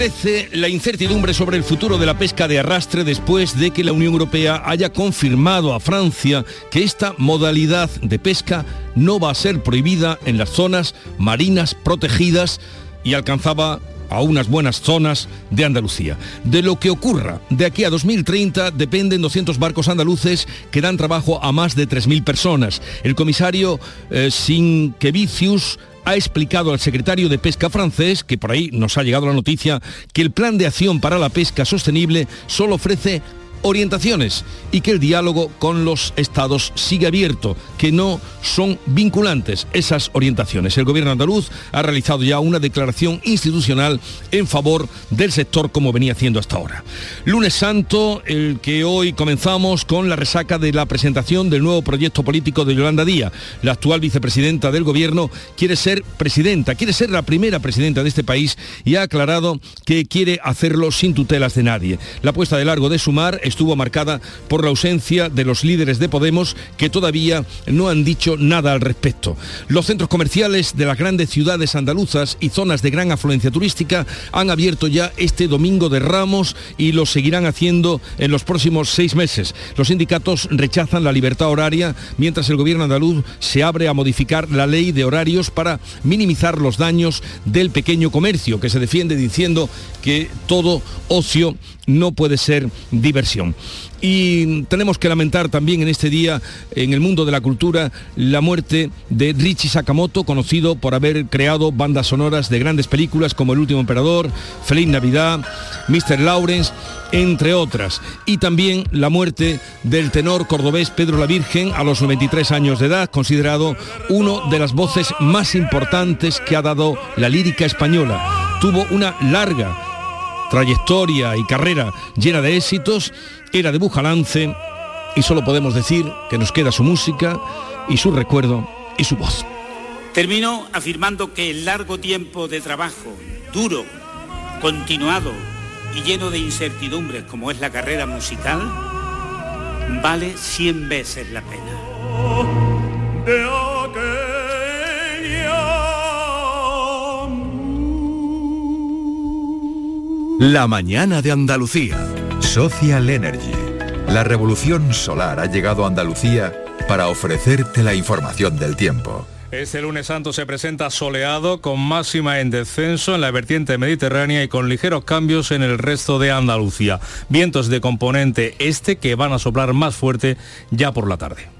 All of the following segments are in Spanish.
Crece la incertidumbre sobre el futuro de la pesca de arrastre después de que la Unión Europea haya confirmado a Francia que esta modalidad de pesca no va a ser prohibida en las zonas marinas protegidas y alcanzaba a unas buenas zonas de Andalucía. De lo que ocurra de aquí a 2030 dependen 200 barcos andaluces que dan trabajo a más de 3.000 personas. El comisario eh, Sinkevicius ha explicado al secretario de Pesca francés, que por ahí nos ha llegado la noticia, que el plan de acción para la pesca sostenible solo ofrece orientaciones y que el diálogo con los estados sigue abierto, que no son vinculantes esas orientaciones. El gobierno andaluz ha realizado ya una declaración institucional en favor del sector como venía haciendo hasta ahora. Lunes Santo, el que hoy comenzamos con la resaca de la presentación del nuevo proyecto político de Yolanda Díaz. La actual vicepresidenta del gobierno quiere ser presidenta, quiere ser la primera presidenta de este país y ha aclarado que quiere hacerlo sin tutelas de nadie. La puesta de largo de Sumar estuvo marcada por la ausencia de los líderes de Podemos que todavía no han dicho nada al respecto. Los centros comerciales de las grandes ciudades andaluzas y zonas de gran afluencia turística han abierto ya este domingo de Ramos y lo seguirán haciendo en los próximos seis meses. Los sindicatos rechazan la libertad horaria mientras el gobierno andaluz se abre a modificar la ley de horarios para minimizar los daños del pequeño comercio, que se defiende diciendo que todo ocio no puede ser diversión. Y tenemos que lamentar también en este día, en el mundo de la cultura, la muerte de Richie Sakamoto, conocido por haber creado bandas sonoras de grandes películas como El Último Emperador, Feliz Navidad, Mr. Lawrence, entre otras. Y también la muerte del tenor cordobés Pedro la Virgen a los 93 años de edad, considerado uno de las voces más importantes que ha dado la lírica española. Tuvo una larga trayectoria y carrera llena de éxitos, era de Bujalance y solo podemos decir que nos queda su música y su recuerdo y su voz. Termino afirmando que el largo tiempo de trabajo, duro, continuado y lleno de incertidumbres como es la carrera musical, vale 100 veces la pena. La mañana de Andalucía. Social Energy. La revolución solar ha llegado a Andalucía para ofrecerte la información del tiempo. Este lunes santo se presenta soleado con máxima en descenso en la vertiente mediterránea y con ligeros cambios en el resto de Andalucía. Vientos de componente este que van a soplar más fuerte ya por la tarde.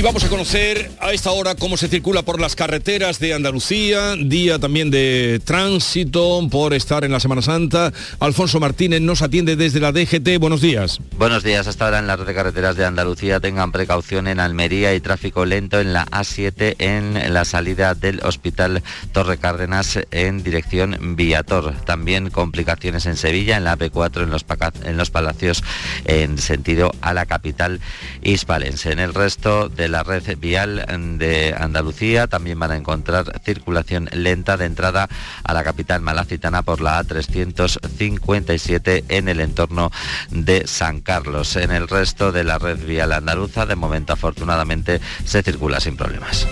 Y vamos a conocer a esta hora cómo se circula por las carreteras de Andalucía, día también de tránsito por estar en la Semana Santa. Alfonso Martínez nos atiende desde la DGT. Buenos días. Buenos días. Hasta ahora en las de carreteras de Andalucía tengan precaución en Almería y tráfico lento en la A7 en la salida del Hospital Torre Cárdenas en dirección Viator. También complicaciones en Sevilla, en la AP4 en los, en los Palacios en sentido a la capital hispalense. En el resto de la red vial de Andalucía. También van a encontrar circulación lenta de entrada a la capital malacitana por la A357 en el entorno de San Carlos. En el resto de la red vial andaluza, de momento afortunadamente se circula sin problemas.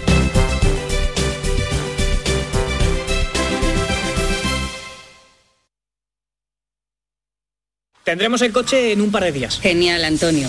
Tendremos el coche en un par de días. Genial, Antonio.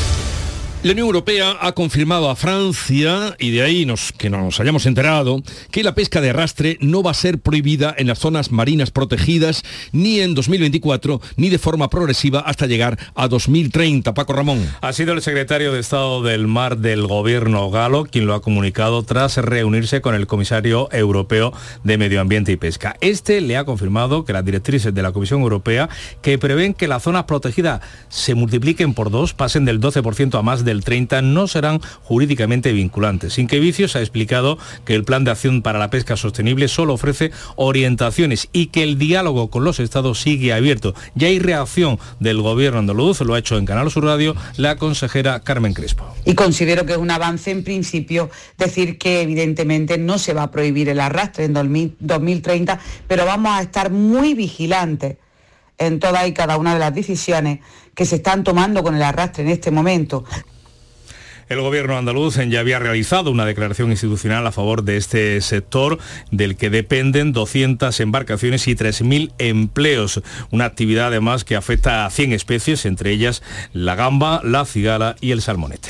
La Unión Europea ha confirmado a Francia, y de ahí nos, que nos hayamos enterado, que la pesca de arrastre no va a ser prohibida en las zonas marinas protegidas ni en 2024 ni de forma progresiva hasta llegar a 2030. Paco Ramón. Ha sido el secretario de Estado del Mar del gobierno galo quien lo ha comunicado tras reunirse con el comisario europeo de Medio Ambiente y Pesca. Este le ha confirmado que las directrices de la Comisión Europea que prevén que las zonas protegidas se multipliquen por dos, pasen del 12% a más de del 30 no serán jurídicamente vinculantes. Sin que Vicios ha explicado que el Plan de Acción para la Pesca Sostenible solo ofrece orientaciones y que el diálogo con los estados sigue abierto. Ya hay reacción del gobierno andaluz, lo ha hecho en Canal Sur Radio la consejera Carmen Crespo. Y considero que es un avance en principio decir que evidentemente no se va a prohibir el arrastre en 2030, pero vamos a estar muy vigilantes en todas y cada una de las decisiones que se están tomando con el arrastre en este momento. El gobierno andaluz ya había realizado una declaración institucional a favor de este sector del que dependen 200 embarcaciones y 3.000 empleos. Una actividad además que afecta a 100 especies, entre ellas la gamba, la cigala y el salmonete.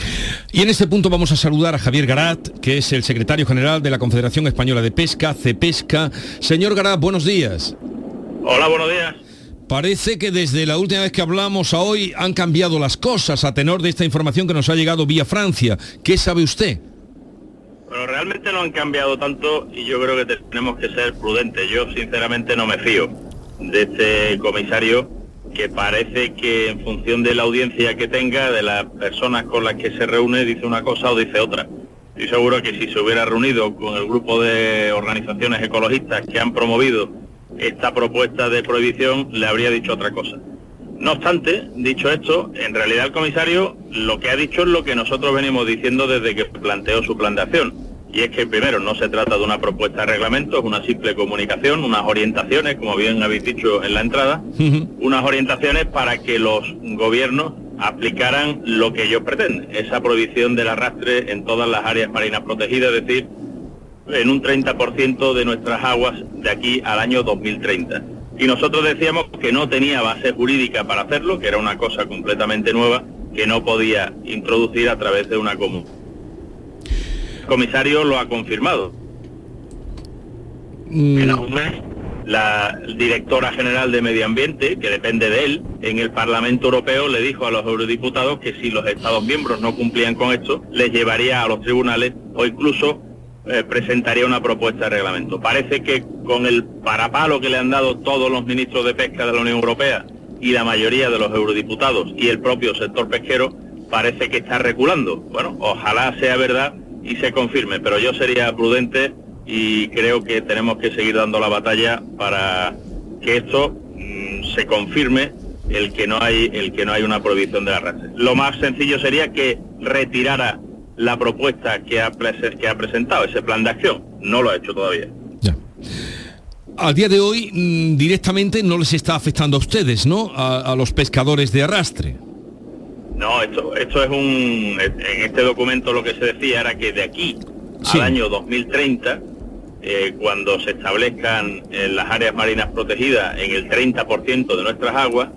Y en este punto vamos a saludar a Javier Garat, que es el secretario general de la Confederación Española de Pesca, CEPESCA. Señor Garat, buenos días. Hola, buenos días. Parece que desde la última vez que hablamos a hoy han cambiado las cosas a tenor de esta información que nos ha llegado vía Francia. ¿Qué sabe usted? Bueno, realmente no han cambiado tanto y yo creo que tenemos que ser prudentes. Yo sinceramente no me fío de este comisario que parece que en función de la audiencia que tenga, de las personas con las que se reúne, dice una cosa o dice otra. Estoy seguro que si se hubiera reunido con el grupo de organizaciones ecologistas que han promovido esta propuesta de prohibición le habría dicho otra cosa. No obstante, dicho esto, en realidad el comisario lo que ha dicho es lo que nosotros venimos diciendo desde que planteó su plan de acción. Y es que primero no se trata de una propuesta de reglamento, es una simple comunicación, unas orientaciones, como bien habéis dicho en la entrada, unas orientaciones para que los gobiernos aplicaran lo que ellos pretenden, esa prohibición del arrastre en todas las áreas marinas protegidas, es decir, en un 30% de nuestras aguas de aquí al año 2030. Y nosotros decíamos que no tenía base jurídica para hacerlo, que era una cosa completamente nueva, que no podía introducir a través de una común. El comisario lo ha confirmado. Mm. En un mes, la directora general de Medio Ambiente, que depende de él, en el Parlamento Europeo le dijo a los eurodiputados que si los Estados miembros no cumplían con esto, les llevaría a los tribunales o incluso eh, presentaría una propuesta de reglamento. Parece que con el parapalo que le han dado todos los ministros de pesca de la Unión Europea y la mayoría de los eurodiputados y el propio sector pesquero, parece que está reculando. Bueno, ojalá sea verdad y se confirme, pero yo sería prudente y creo que tenemos que seguir dando la batalla para que esto mm, se confirme el que no hay el que no hay una prohibición de arrastre. Lo más sencillo sería que retirara la propuesta que ha, que ha presentado, ese plan de acción. No lo ha hecho todavía. Ya. A día de hoy mm, directamente no les está afectando a ustedes, ¿no? A, los pescadores de arrastre. No, esto, esto es un... En este documento lo que se decía era que de aquí al año 2030, eh, cuando se establezcan en las áreas marinas protegidas en el 30% de nuestras aguas,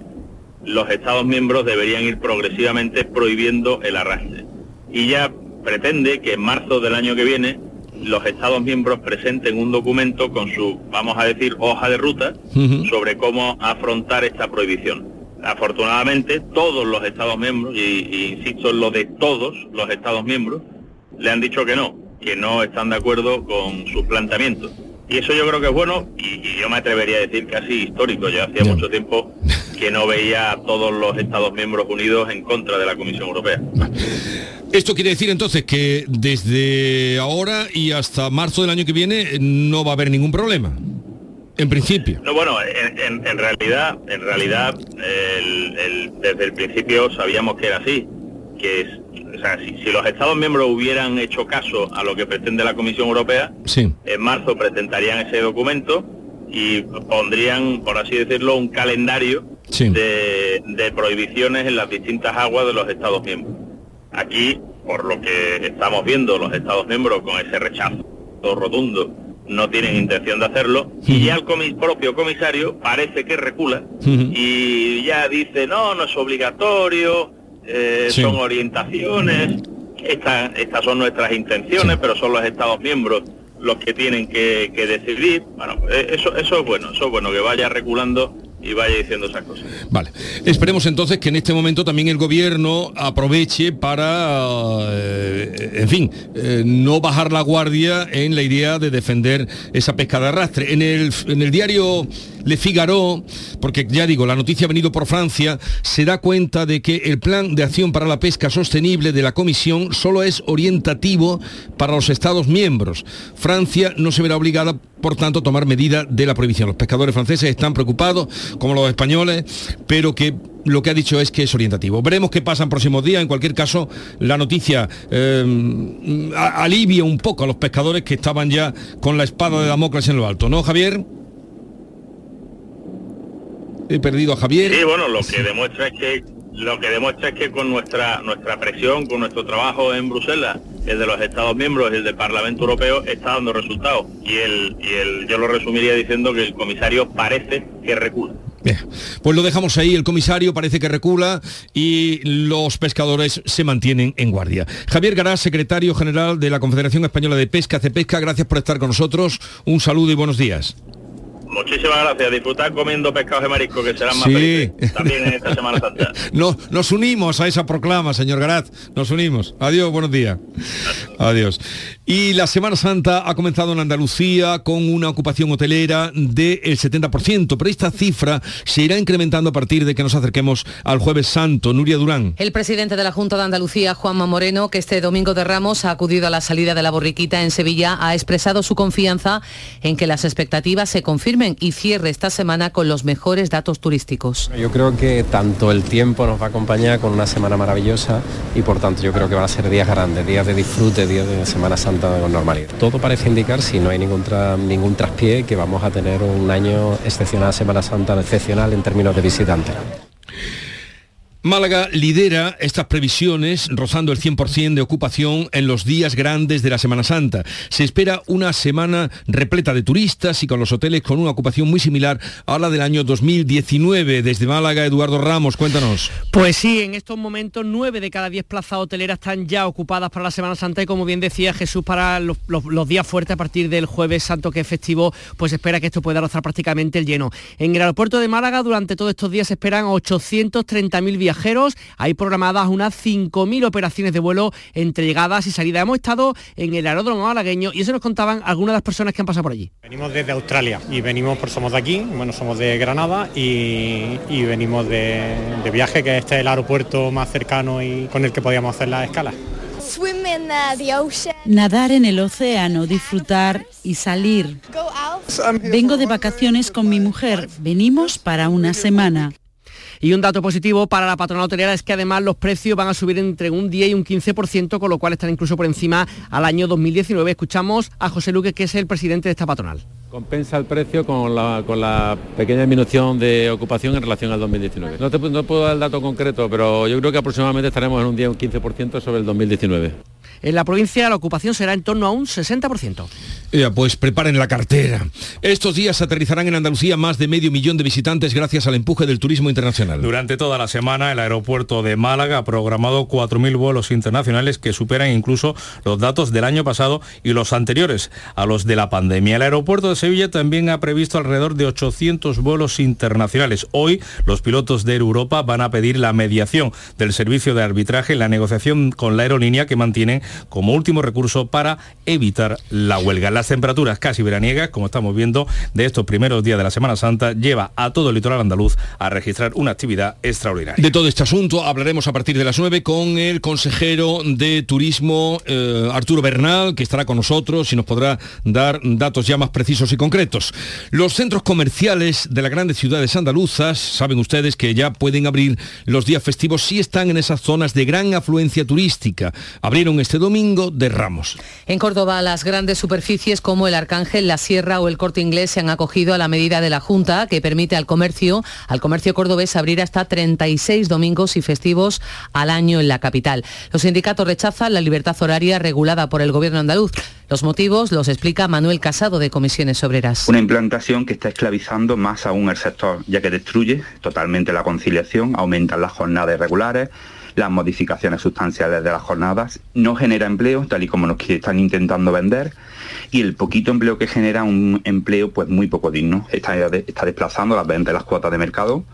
los Estados miembros deberían ir progresivamente prohibiendo el arrastre. Y ya pretende que en marzo del año que viene los Estados miembros presenten un documento con su, vamos a decir, hoja de ruta sobre cómo afrontar esta prohibición. Afortunadamente, todos los Estados miembros, y, insisto en lo de todos los Estados miembros, le han dicho que no, que no están de acuerdo con sus planteamientos. Y eso yo creo que es bueno y, yo me atrevería a decir casi histórico. Ya hacía mucho tiempo que no veía a todos los Estados miembros unidos en contra de la Comisión Europea. Esto quiere decir entonces que desde ahora y hasta marzo del año que viene no va a haber ningún problema. En principio. No, bueno, en, realidad, en realidad, desde el principio sabíamos que era así, que es, o sea, si, los Estados miembros hubieran hecho caso a lo que pretende la Comisión Europea, en marzo presentarían ese documento y pondrían, por así decirlo, un calendario de, de prohibiciones en las distintas aguas de los Estados miembros. Aquí, por lo que estamos viendo, los Estados miembros con ese rechazo rotundo no tienen intención de hacerlo y ya el propio comisario parece que recula y ya dice no, no es obligatorio, eh, son orientaciones, estas son nuestras intenciones, pero son los Estados miembros los que tienen que, que decidir. Bueno, eh, eso, eso es bueno, eso es bueno que vaya reculando y vaya diciendo esas cosas. Vale. Esperemos entonces que en este momento también el gobierno aproveche para, eh, en fin, eh, no bajar la guardia en la idea de defender esa pesca de arrastre. En el, en el diario Le Figaro, porque ya digo, la noticia ha venido por Francia, se da cuenta de que el plan de acción para la pesca sostenible de la Comisión solo es orientativo para los Estados miembros. Francia no se verá obligada por tanto, tomar medida de la prohibición. Los pescadores franceses están preocupados, como los españoles, pero que lo que ha dicho es que es orientativo. Veremos qué pasa en próximos días. En cualquier caso, la noticia eh, alivia un poco a los pescadores que estaban ya con la espada de Damocles en lo alto. ¿No, Javier? He perdido a Javier. Sí, bueno, lo que demuestra es que lo que demuestra es que con nuestra nuestra presión, con nuestro trabajo en Bruselas, el de los Estados miembros y el del Parlamento Europeo está dando resultados. Y el, y el yo lo resumiría diciendo que el comisario parece que recula. Bien, pues lo dejamos ahí, el comisario parece que recula y los pescadores se mantienen en guardia. Javier Garás, secretario general de la Confederación Española de Pesca, CEPESCA, gracias por estar con nosotros. Un saludo y buenos días. Muchísimas gracias. Disfrutar comiendo pescados de marisco, que serán más sí. también en esta Semana Santa. no, nos unimos a esa proclama, señor Garat. Nos unimos. Adiós, buenos días. Adiós. Y la Semana Santa ha comenzado en Andalucía con una ocupación hotelera del 70%, pero esta cifra se irá incrementando a partir de que nos acerquemos al jueves santo. Nuria Durán. El presidente de la Junta de Andalucía, Juanma Moreno, que este domingo de Ramos ha acudido a la salida de la borriquita en Sevilla, ha expresado su confianza en que las expectativas se confirmen y cierre esta semana con los mejores datos turísticos. Yo creo que tanto el tiempo nos va a acompañar con una semana maravillosa y por tanto yo creo que van a ser días grandes, días de disfrute, días de Semana Santa Todo parece indicar, si no hay ningún, ningún traspié, que vamos a tener un año excepcional, Semana Santa excepcional en términos de visitantes. Málaga lidera estas previsiones rozando el 100% de ocupación en los días grandes de la Semana Santa. Se espera una semana repleta de turistas y con los hoteles con una ocupación muy similar a la del año 2019. Desde Málaga, Eduardo Ramos, cuéntanos. Pues sí, en estos momentos 9 de cada 10 plazas hoteleras están ya ocupadas para la Semana Santa y como bien decía Jesús, para los, días fuertes a partir del jueves santo que es festivo, pues espera que esto pueda rozar prácticamente el lleno. En el aeropuerto de Málaga durante todos estos días se esperan 830.000 viajeros hay programadas unas 5.000 operaciones de vuelo entre llegadas y salidas. Hemos estado en el aeródromo malagueño y eso nos contaban algunas de las personas que han pasado por allí. Venimos desde Australia y venimos, por somos de aquí, bueno, somos de Granada y, venimos de, de, viaje, que este es el aeropuerto más cercano y con el que podíamos hacer las escalas. Nadar en el océano, disfrutar y salir. Vengo de vacaciones con mi mujer. Venimos para una semana. Y un dato positivo para la patronal hotelera es que además los precios van a subir entre un 10 y un 15%, con lo cual están incluso por encima al año 2019. Escuchamos a José Luque, que es el presidente de esta patronal. Compensa el precio con la, pequeña disminución de ocupación en relación al 2019. No, te, no puedo dar el dato concreto, pero yo creo que aproximadamente estaremos en un 10 o un 15% sobre el 2019. En la provincia la ocupación será en torno a un 60%. Ya, pues preparen la cartera. Estos días aterrizarán en Andalucía más de medio millón de visitantes gracias al empuje del turismo internacional. Durante toda la semana el aeropuerto de Málaga ha programado 4.000 vuelos internacionales que superan incluso los datos del año pasado y los anteriores a los de la pandemia. El aeropuerto de Sevilla también ha previsto alrededor de 800 vuelos internacionales. Hoy los pilotos de Europa van a pedir la mediación del servicio de arbitraje en la negociación con la aerolínea que mantienen como último recurso para evitar la huelga. Las temperaturas casi veraniegas, como estamos viendo, de estos primeros días de la Semana Santa, lleva a todo el litoral andaluz a registrar una actividad extraordinaria. De todo este asunto hablaremos a partir de las 9 con el consejero de Turismo, eh, Arturo Bernal, que estará con nosotros y nos podrá dar datos ya más precisos y concretos. Los centros comerciales de las grandes ciudades andaluzas, saben ustedes que ya pueden abrir los días festivos si están en esas zonas de gran afluencia turística. Abrieron este domingo de Ramos. En Córdoba, las grandes superficies como el Arcángel, la Sierra o el Corte Inglés se han acogido a la medida de la Junta que permite al comercio, al comercio cordobés abrir hasta 36 domingos y festivos al año en la capital. Los sindicatos rechazan la libertad horaria regulada por el gobierno andaluz. Los motivos los explica Manuel Casado de Comisiones Obreras. Una implantación que está esclavizando más aún el sector, ya que destruye totalmente la conciliación, aumentan las jornadas irregulares, las modificaciones sustanciales de las jornadas, no genera empleo, tal y como nos están intentando vender, y el poquito empleo que genera un empleo pues muy poco digno. Está, está desplazando las ventas de las cuotas de mercado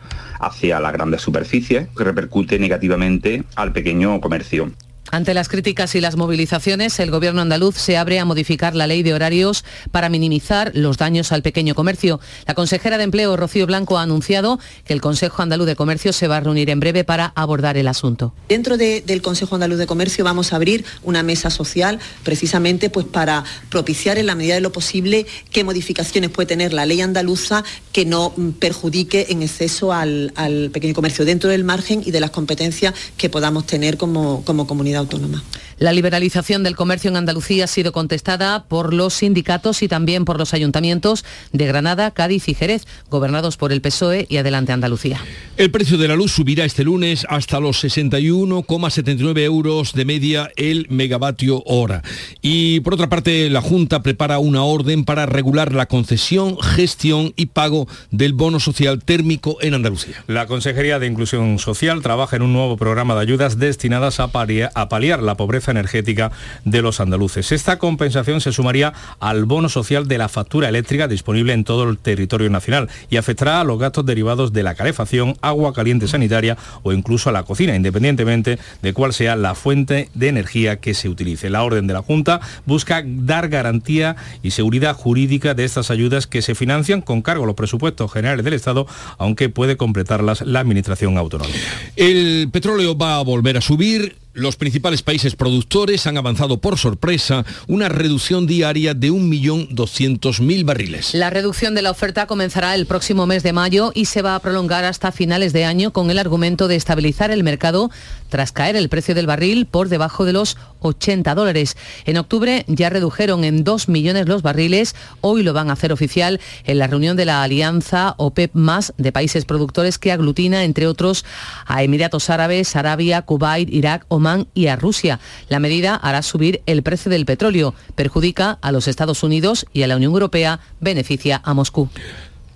hacia las grandes superficies, que repercute negativamente al pequeño comercio. Ante las críticas y las movilizaciones, el Gobierno andaluz se abre a modificar la ley de horarios para minimizar los daños al pequeño comercio. La consejera de Empleo, Rocío Blanco, ha anunciado que el Consejo Andaluz de Comercio se va a reunir en breve para abordar el asunto. Dentro del Consejo Andaluz de Comercio vamos a abrir una mesa social precisamente pues, para propiciar en la medida de lo posible qué modificaciones puede tener la ley andaluza que no perjudique en exceso al, pequeño comercio dentro del margen y de las competencias que podamos tener como comunidad autónoma. La liberalización del comercio en Andalucía ha sido contestada por los sindicatos y también por los ayuntamientos de Granada, Cádiz y Jerez, gobernados por el PSOE y Adelante Andalucía. El precio de la luz subirá este lunes hasta los 61,79 euros de media el megavatio hora. Y por otra parte, la Junta prepara una orden para regular la concesión, gestión y pago del bono social térmico en Andalucía. La Consejería de Inclusión Social trabaja en un nuevo programa de ayudas destinadas a a paliar la pobreza energética de los andaluces. Esta compensación se sumaría al bono social de la factura eléctrica disponible en todo el territorio nacional y afectará a los gastos derivados de la calefacción, agua caliente sanitaria o incluso a la cocina, independientemente de cuál sea la fuente de energía que se utilice. La orden de la Junta busca dar garantía y seguridad jurídica de estas ayudas que se financian con cargo a los presupuestos generales del Estado, aunque puede completarlas la Administración Autonómica. El petróleo va a volver a subir los principales países productores han avanzado por sorpresa una reducción diaria de 1.200.000 barriles. La reducción de la oferta comenzará el próximo mes de mayo y se va a prolongar hasta finales de año con el argumento de estabilizar el mercado tras caer el precio del barril por debajo de los 80 dólares. En octubre ya redujeron en 2 millones los barriles, hoy lo van a hacer oficial en la reunión de la alianza OPEP más de países productores que aglutina, entre otros, a Emiratos Árabes, Arabia, Kuwait, Irak o y a Rusia. La medida hará subir el precio del petróleo, perjudica a los Estados Unidos y a la Unión Europea, beneficia a Moscú.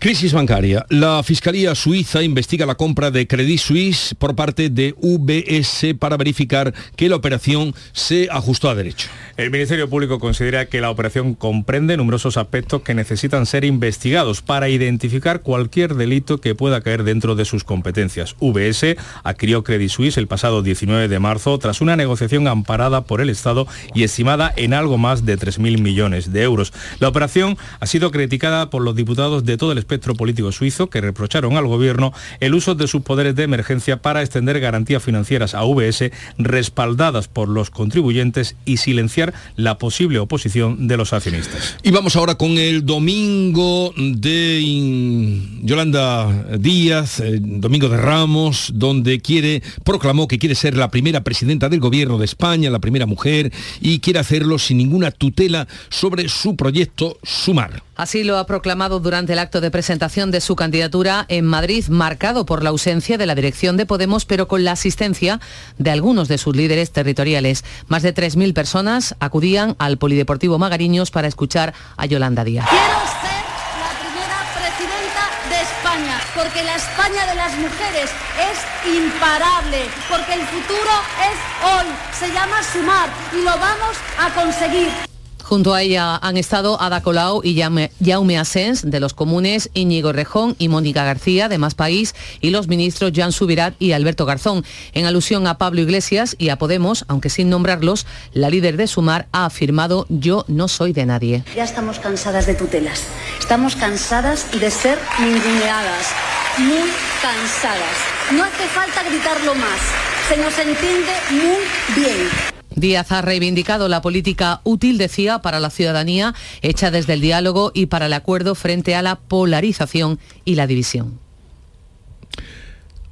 Crisis bancaria. La Fiscalía Suiza investiga la compra de Credit Suisse por parte de UBS para verificar que la operación se ajustó a derecho. El Ministerio Público considera que la operación comprende numerosos aspectos que necesitan ser investigados para identificar cualquier delito que pueda caer dentro de sus competencias. UBS adquirió Credit Suisse el pasado 19 de marzo tras una negociación amparada por el Estado y estimada en algo más de 3.000 millones de euros. La operación ha sido criticada por los diputados de todo el espectro político suizo que reprocharon al gobierno el uso de sus poderes de emergencia para extender garantías financieras a VS respaldadas por los contribuyentes y silenciar la posible oposición de los accionistas. Y vamos ahora con el domingo de Yolanda Díaz, eh, domingo de Ramos, donde quiere, proclamó que quiere ser la primera presidenta del gobierno de España, la primera mujer, y quiere hacerlo sin ninguna tutela sobre su proyecto Sumar. Así lo ha proclamado durante el acto de presentación de su candidatura en Madrid, marcado por la ausencia de la dirección de Podemos, pero con la asistencia de algunos de sus líderes territoriales. Más de 3.000 personas acudían al Polideportivo Magariños para escuchar a Yolanda Díaz. Quiero ser la primera presidenta de España, porque la España de las mujeres es imparable, porque el futuro es hoy, se llama sumar y lo vamos a conseguir. Junto a ella han estado Ada Colau y Jaume Asens de los comunes, Íñigo Rejón y Mónica García de Más País y los ministros Jan Subirat y Alberto Garzón. En alusión a Pablo Iglesias y a Podemos, aunque sin nombrarlos, la líder de Sumar ha afirmado yo no soy de nadie. Ya estamos cansadas de tutelas, estamos cansadas de ser ninguneadas, muy cansadas. No hace falta gritarlo más, se nos entiende muy bien. Díaz ha reivindicado la política útil, decía, para la ciudadanía, hecha desde el diálogo y para el acuerdo frente a la polarización y la división.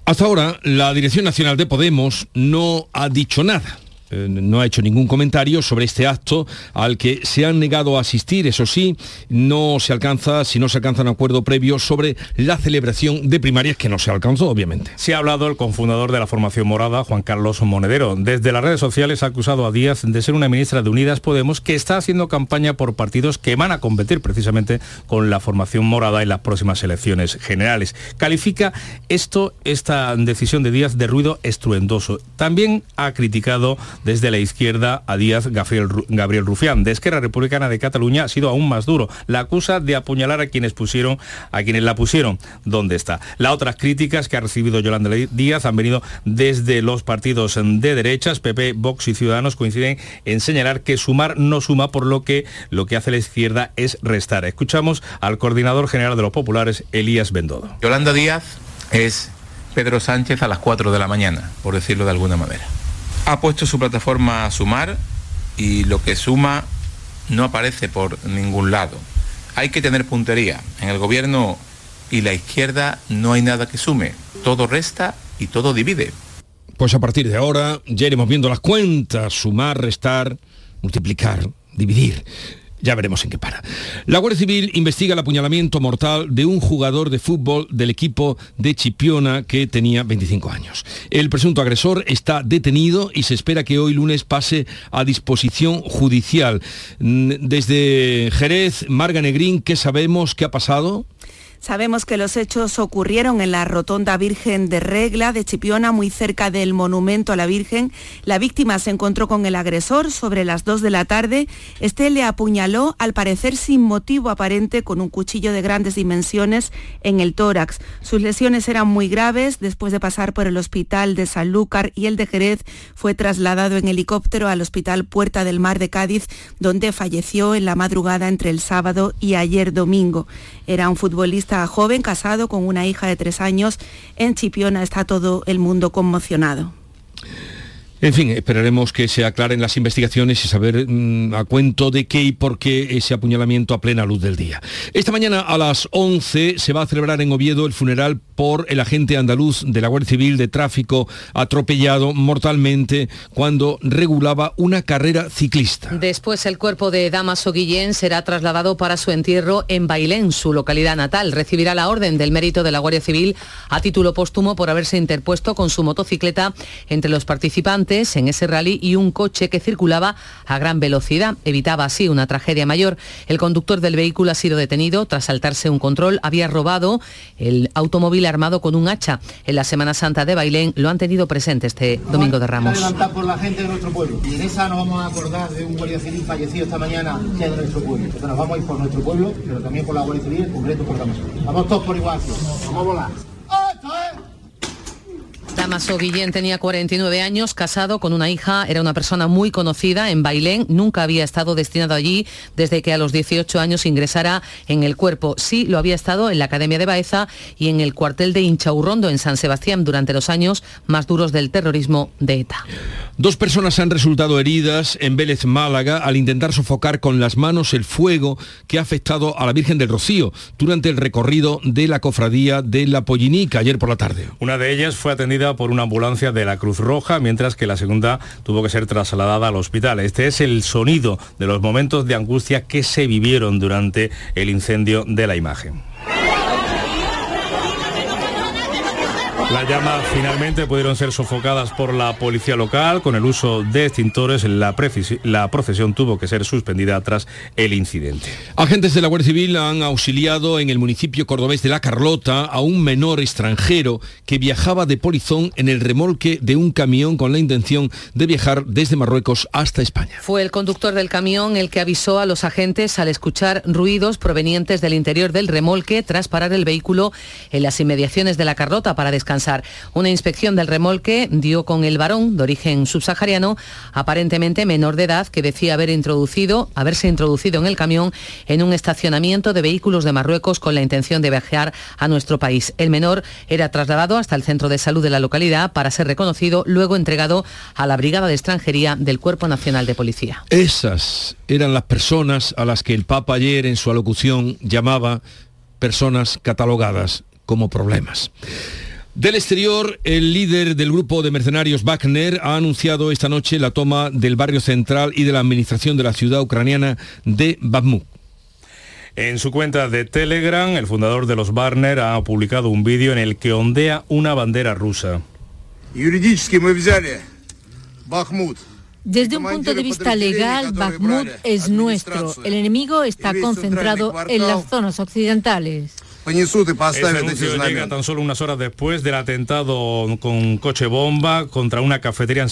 Hasta ahora, la Dirección Nacional de Podemos no ha dicho nada eh, no ha hecho ningún comentario sobre este acto al que se han negado a asistir. Eso sí, no se alcanza, si no se alcanza un acuerdo previo sobre la celebración de primarias que no se alcanzó, obviamente. Se ha hablado el cofundador de la formación morada, Juan Carlos Monedero. Desde las redes sociales ha acusado a Díaz de ser una ministra de Unidas Podemos que está haciendo campaña por partidos que van a competir precisamente con la formación morada en las próximas elecciones generales. Califica esto, esta decisión de Díaz de ruido estruendoso. También ha criticado desde la izquierda a Díaz Gabriel, Rufián. De Esquerra Republicana de Cataluña ha sido aún más duro. La acusa de apuñalar a quienes pusieron, a quienes la pusieron. ¿Dónde está? Las otras críticas que ha recibido Yolanda Díaz han venido desde los partidos de derechas, PP, Vox y Ciudadanos coinciden en señalar que sumar no suma, por lo que lo que hace la izquierda es restar. Escuchamos al coordinador general de los populares, Elías Bendodo. Yolanda Díaz es Pedro Sánchez a las 4 de la mañana, por decirlo de alguna manera ha puesto su plataforma a sumar y lo que suma no aparece por ningún lado. Hay que tener puntería. En el gobierno y la izquierda no hay nada que sume. Todo resta y todo divide. Pues a partir de ahora ya iremos viendo las cuentas, sumar, restar, multiplicar, dividir. Ya veremos en qué para. La Guardia Civil investiga el apuñalamiento mortal de un jugador de fútbol del equipo de Chipiona que tenía 25 años. El presunto agresor está detenido y se espera que hoy lunes pase a disposición judicial. Mm, desde Jerez, Marga Negrín, ¿qué sabemos? ¿Qué ha pasado? Sabemos que los hechos ocurrieron en la Rotonda Virgen de Regla de Chipiona, muy cerca del monumento a la Virgen. La víctima se encontró con el agresor sobre las 2 de la tarde. Este le apuñaló, al parecer sin motivo aparente, con un cuchillo de grandes dimensiones en el tórax. Sus lesiones eran muy graves. Después de pasar por el hospital de Sanlúcar y el de Jerez, fue trasladado en helicóptero al hospital Puerta del Mar de Cádiz, donde falleció en la madrugada entre el sábado y ayer domingo. Era un futbolista joven, casado con una hija de tres años. En Chipiona está todo el mundo conmocionado. En fin, esperaremos que se aclaren las investigaciones y saber mm, a cuento de qué y por qué ese apuñalamiento a plena luz del día. Esta mañana a las 11 se va a celebrar en Oviedo el funeral por el agente andaluz de la Guardia Civil de Tráfico atropellado mortalmente cuando regulaba una carrera ciclista. Después el cuerpo de Damaso Guillén será trasladado para su entierro en Bailén, su localidad natal. Recibirá la orden del mérito de la Guardia Civil a título póstumo por haberse interpuesto con su motocicleta entre los participantes en ese rally y un coche que circulaba a gran velocidad. Evitaba así una tragedia mayor. El conductor del vehículo ha sido detenido tras saltarse un control. Había robado el automóvil armado con un hacha. En la Semana Santa de Bailén lo han tenido presente este domingo de Ramos. por la gente de nuestro pueblo. Y en esa nos vamos a acordar de un guardia civil fallecido esta mañana que es de nuestro pueblo. nos vamos a ir por nuestro pueblo, pero también por la Guardia Civil, en concreto por Ramos. Vamos todos por igual. Vamos a volar. Damaso Guillén tenía 49 años, casado con una hija, era una persona muy conocida en Bailén, nunca había estado destinado allí desde que a los 18 años ingresara en el cuerpo. Sí, lo había estado en la Academia de Baeza y en el cuartel de Inchaurrondo en San Sebastián durante los años más duros del terrorismo de ETA. Dos personas han resultado heridas en Vélez, Málaga, al intentar sofocar con las manos el fuego que ha afectado a la Virgen del Rocío durante el recorrido de la cofradía de la Pollinica ayer por la tarde. Una de ellas fue atendida por una ambulancia de la Cruz Roja, mientras que la segunda tuvo que ser trasladada al hospital. Este es el sonido de los momentos de angustia que se vivieron durante el incendio de la imagen. Las llamas finalmente pudieron ser sofocadas por la policía local con el uso de extintores. La, la, procesión tuvo que ser suspendida tras el incidente. Agentes de la Guardia Civil han auxiliado en el municipio cordobés de La Carlota a un menor extranjero que viajaba de Polizón en el remolque de un camión con la intención de viajar desde Marruecos hasta España. Fue el conductor del camión el que avisó a los agentes al escuchar ruidos provenientes del interior del remolque tras parar el vehículo en las inmediaciones de La Carlota para descansar una inspección del remolque dio con el varón de origen subsahariano, aparentemente menor de edad, que decía haber introducido, haberse introducido en el camión en un estacionamiento de vehículos de Marruecos con la intención de viajar a nuestro país. El menor era trasladado hasta el centro de salud de la localidad para ser reconocido, luego entregado a la Brigada de Extranjería del Cuerpo Nacional de Policía. Esas eran las personas a las que el Papa ayer en su alocución llamaba personas catalogadas como problemas. Del exterior, el líder del grupo de mercenarios Wagner ha anunciado esta noche la toma del barrio central y de la administración de la ciudad ucraniana de Bakhmut. En su cuenta de Telegram, el fundador de los Wagner ha publicado un vídeo en el que ondea una bandera rusa. Desde un punto de vista legal, Bakhmut es nuestro. El enemigo está concentrado en las zonas occidentales. Ese anuncio llega tan solo unas horas después del atentado con coche bomba contra una cafetería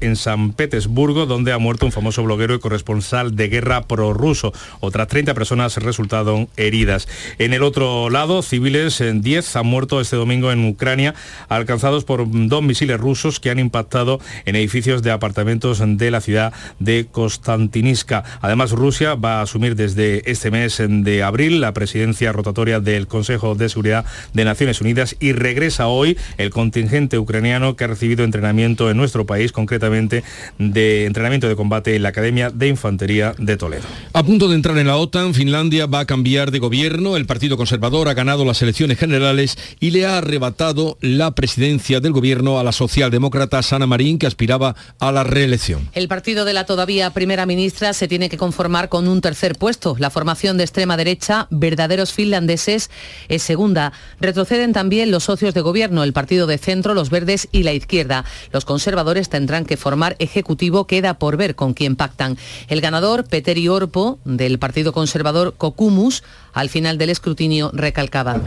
en San, Petersburgo, donde ha muerto un famoso bloguero y corresponsal de guerra prorruso. Otras 30 personas resultaron heridas. En el otro lado, civiles, 10 han muerto este domingo en Ucrania, alcanzados por dos misiles rusos que han impactado en edificios de apartamentos de la ciudad de Konstantinivka. Además, Rusia va a asumir desde este mes de abril la presidencia rotatoria del Consejo de Seguridad de Naciones Unidas y regresa hoy el contingente ucraniano que ha recibido entrenamiento en nuestro país, concretamente de entrenamiento de combate en la Academia de Infantería de Toledo. A punto de entrar en la OTAN, Finlandia va a cambiar de gobierno. El Partido Conservador ha ganado las elecciones generales y le ha arrebatado la presidencia del gobierno a la socialdemócrata Sana Marín, que aspiraba a la reelección. El partido de la todavía primera ministra se tiene que conformar con un tercer puesto. La formación de extrema derecha, verdaderos finlandeses, es segunda. Retroceden también los socios de gobierno, el Partido de Centro, los Verdes y la Izquierda. Los conservadores tendrán que formar ejecutivo, queda por ver con quién pactan. El ganador, Peteri Orpo, del Partido Conservador Cocumus, al final del escrutinio recalcaba.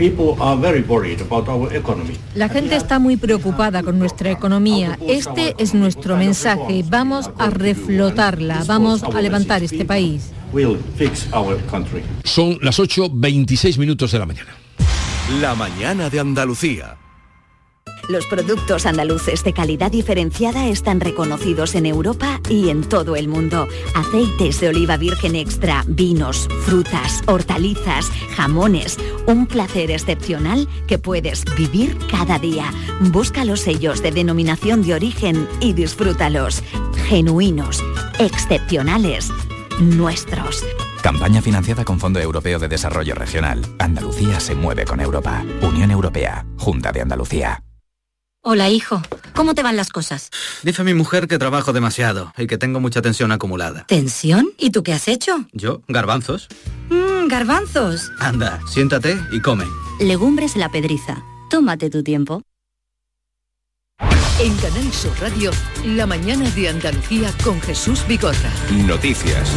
La gente está muy preocupada con nuestra economía. Este es nuestro mensaje. Vamos a reflotarla, vamos a levantar este país. Son las 8.26 minutos de la mañana. La mañana de Andalucía. Los productos andaluces de calidad diferenciada están reconocidos en Europa y en todo el mundo. Aceites de oliva virgen extra, vinos, frutas, hortalizas, jamones. Un placer excepcional que puedes vivir cada día. Busca los sellos de denominación de origen y disfrútalos. Genuinos, excepcionales nuestros. Campaña financiada con Fondo Europeo de Desarrollo Regional. Andalucía se mueve con Europa. Unión Europea. Junta de Andalucía. Hola, hijo. ¿Cómo te van las cosas? Dice mi mujer que trabajo demasiado y que tengo mucha tensión acumulada. ¿Tensión? ¿Y tú qué has hecho? Yo, garbanzos. Mmm, garbanzos. Anda, siéntate y come. Legumbres la pedriza. Tómate tu tiempo. En Canal Sur Radio, la mañana de Andalucía con Jesús Bigorra. Noticias.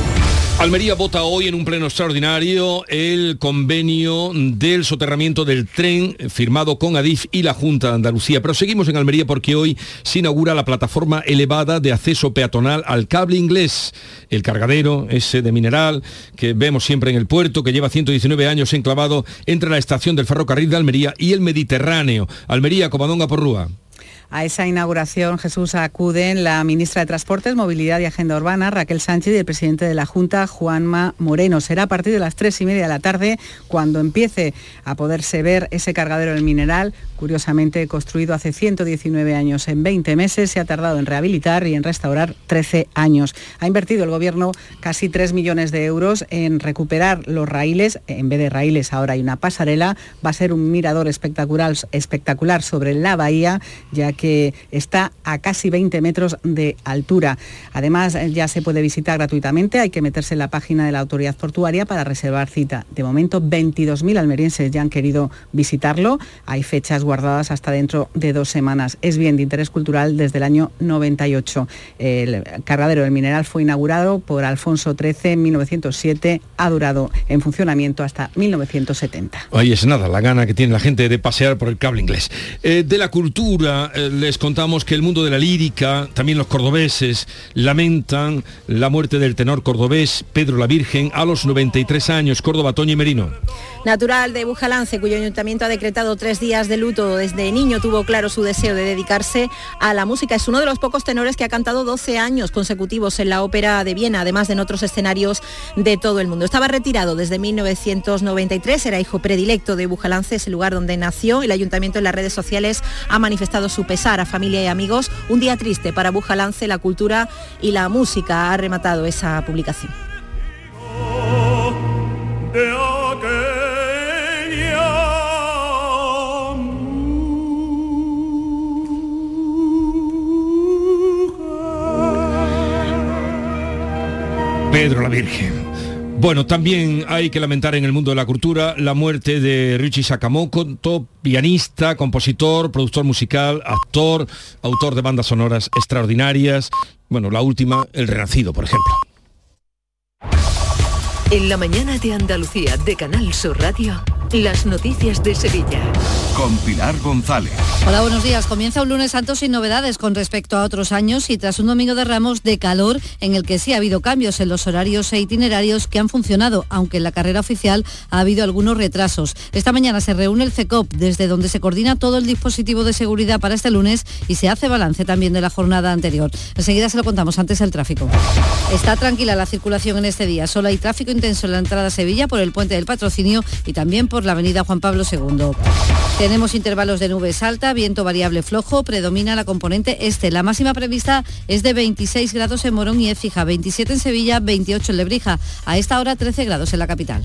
Almería vota hoy en un pleno extraordinario el convenio del soterramiento del tren firmado con Adif y la Junta de Andalucía. Pero seguimos en Almería porque hoy se inaugura la plataforma elevada de acceso peatonal al cable inglés. El cargadero, ese de mineral que vemos siempre en el puerto, que lleva 119 años enclavado entre la estación del ferrocarril de Almería y el Mediterráneo. Almería, Comadonga Porrúa. A esa inauguración, Jesús, acuden la ministra de Transportes, Movilidad y Agenda Urbana, Raquel Sánchez, y el presidente de la Junta, Juanma Moreno. Será a partir de las tres y media de la tarde cuando empiece a poderse ver ese cargadero del mineral, curiosamente construido hace 119 años. En 20 meses se ha tardado en rehabilitar y en restaurar 13 años. Ha invertido el Gobierno casi 3 millones de euros en recuperar los raíles. En vez de raíles ahora hay una pasarela. Va a ser un mirador espectacular, espectacular sobre la bahía, ya está a casi 20 metros de altura. Además, ya se puede visitar gratuitamente, hay que meterse en la página de la autoridad portuaria para reservar cita. De momento, 22.000 almerienses ya han querido visitarlo. Hay fechas guardadas hasta dentro de dos semanas. Es bien de interés cultural desde el año 98. El cargadero del mineral fue inaugurado por Alfonso XIII en 1907, ha durado en funcionamiento hasta 1970. Ahí es nada, la gana que tiene la gente de pasear por el cable inglés. Eh, de la cultura, eh, les contamos que el mundo de la lírica, también los cordobeses, lamentan la muerte del tenor cordobés Pedro la Virgen a los 93 años. Córdoba, Toño y Merino. Natural de Bujalance, cuyo ayuntamiento ha decretado tres días de luto. Desde niño tuvo claro su deseo de dedicarse a la música. Es uno de los pocos tenores que ha cantado 12 años consecutivos en la Ópera de Viena, además de en otros escenarios de todo el mundo. Estaba retirado desde 1993, era hijo predilecto de Bujalance, es el lugar donde nació. El ayuntamiento en las redes sociales ha manifestado su pesar a familia y amigos. Un día triste para Bujalance, la cultura y la música ha rematado esa publicación. Pedro la Virgen. Bueno, también hay que lamentar en el mundo de la cultura la muerte de Richie Sakamoto, pianista, compositor, productor musical, actor, autor de bandas sonoras extraordinarias. Bueno, la última, El Renacido, por ejemplo. En la mañana de Andalucía de Canal Sur Radio. Las noticias de Sevilla. Con Pilar González. Hola, buenos días. Comienza un lunes santo sin novedades con respecto a otros años y tras un domingo de ramos de calor en el que sí ha habido cambios en los horarios e itinerarios que han funcionado, aunque en la carrera oficial ha habido algunos retrasos. Esta mañana se reúne el CECOP, desde donde se coordina todo el dispositivo de seguridad para este lunes y se hace balance también de la jornada anterior. Enseguida se lo contamos antes el tráfico. Está tranquila la circulación en este día. Solo hay tráfico intenso en la entrada a Sevilla por el puente del patrocinio y también por la avenida Juan Pablo II. Tenemos intervalos de nubes alta, viento variable flojo, predomina la componente este. La máxima prevista es de 26 grados en Morón y Écija, 27 en Sevilla, 28 en Lebrija. A esta hora 13 grados en la capital.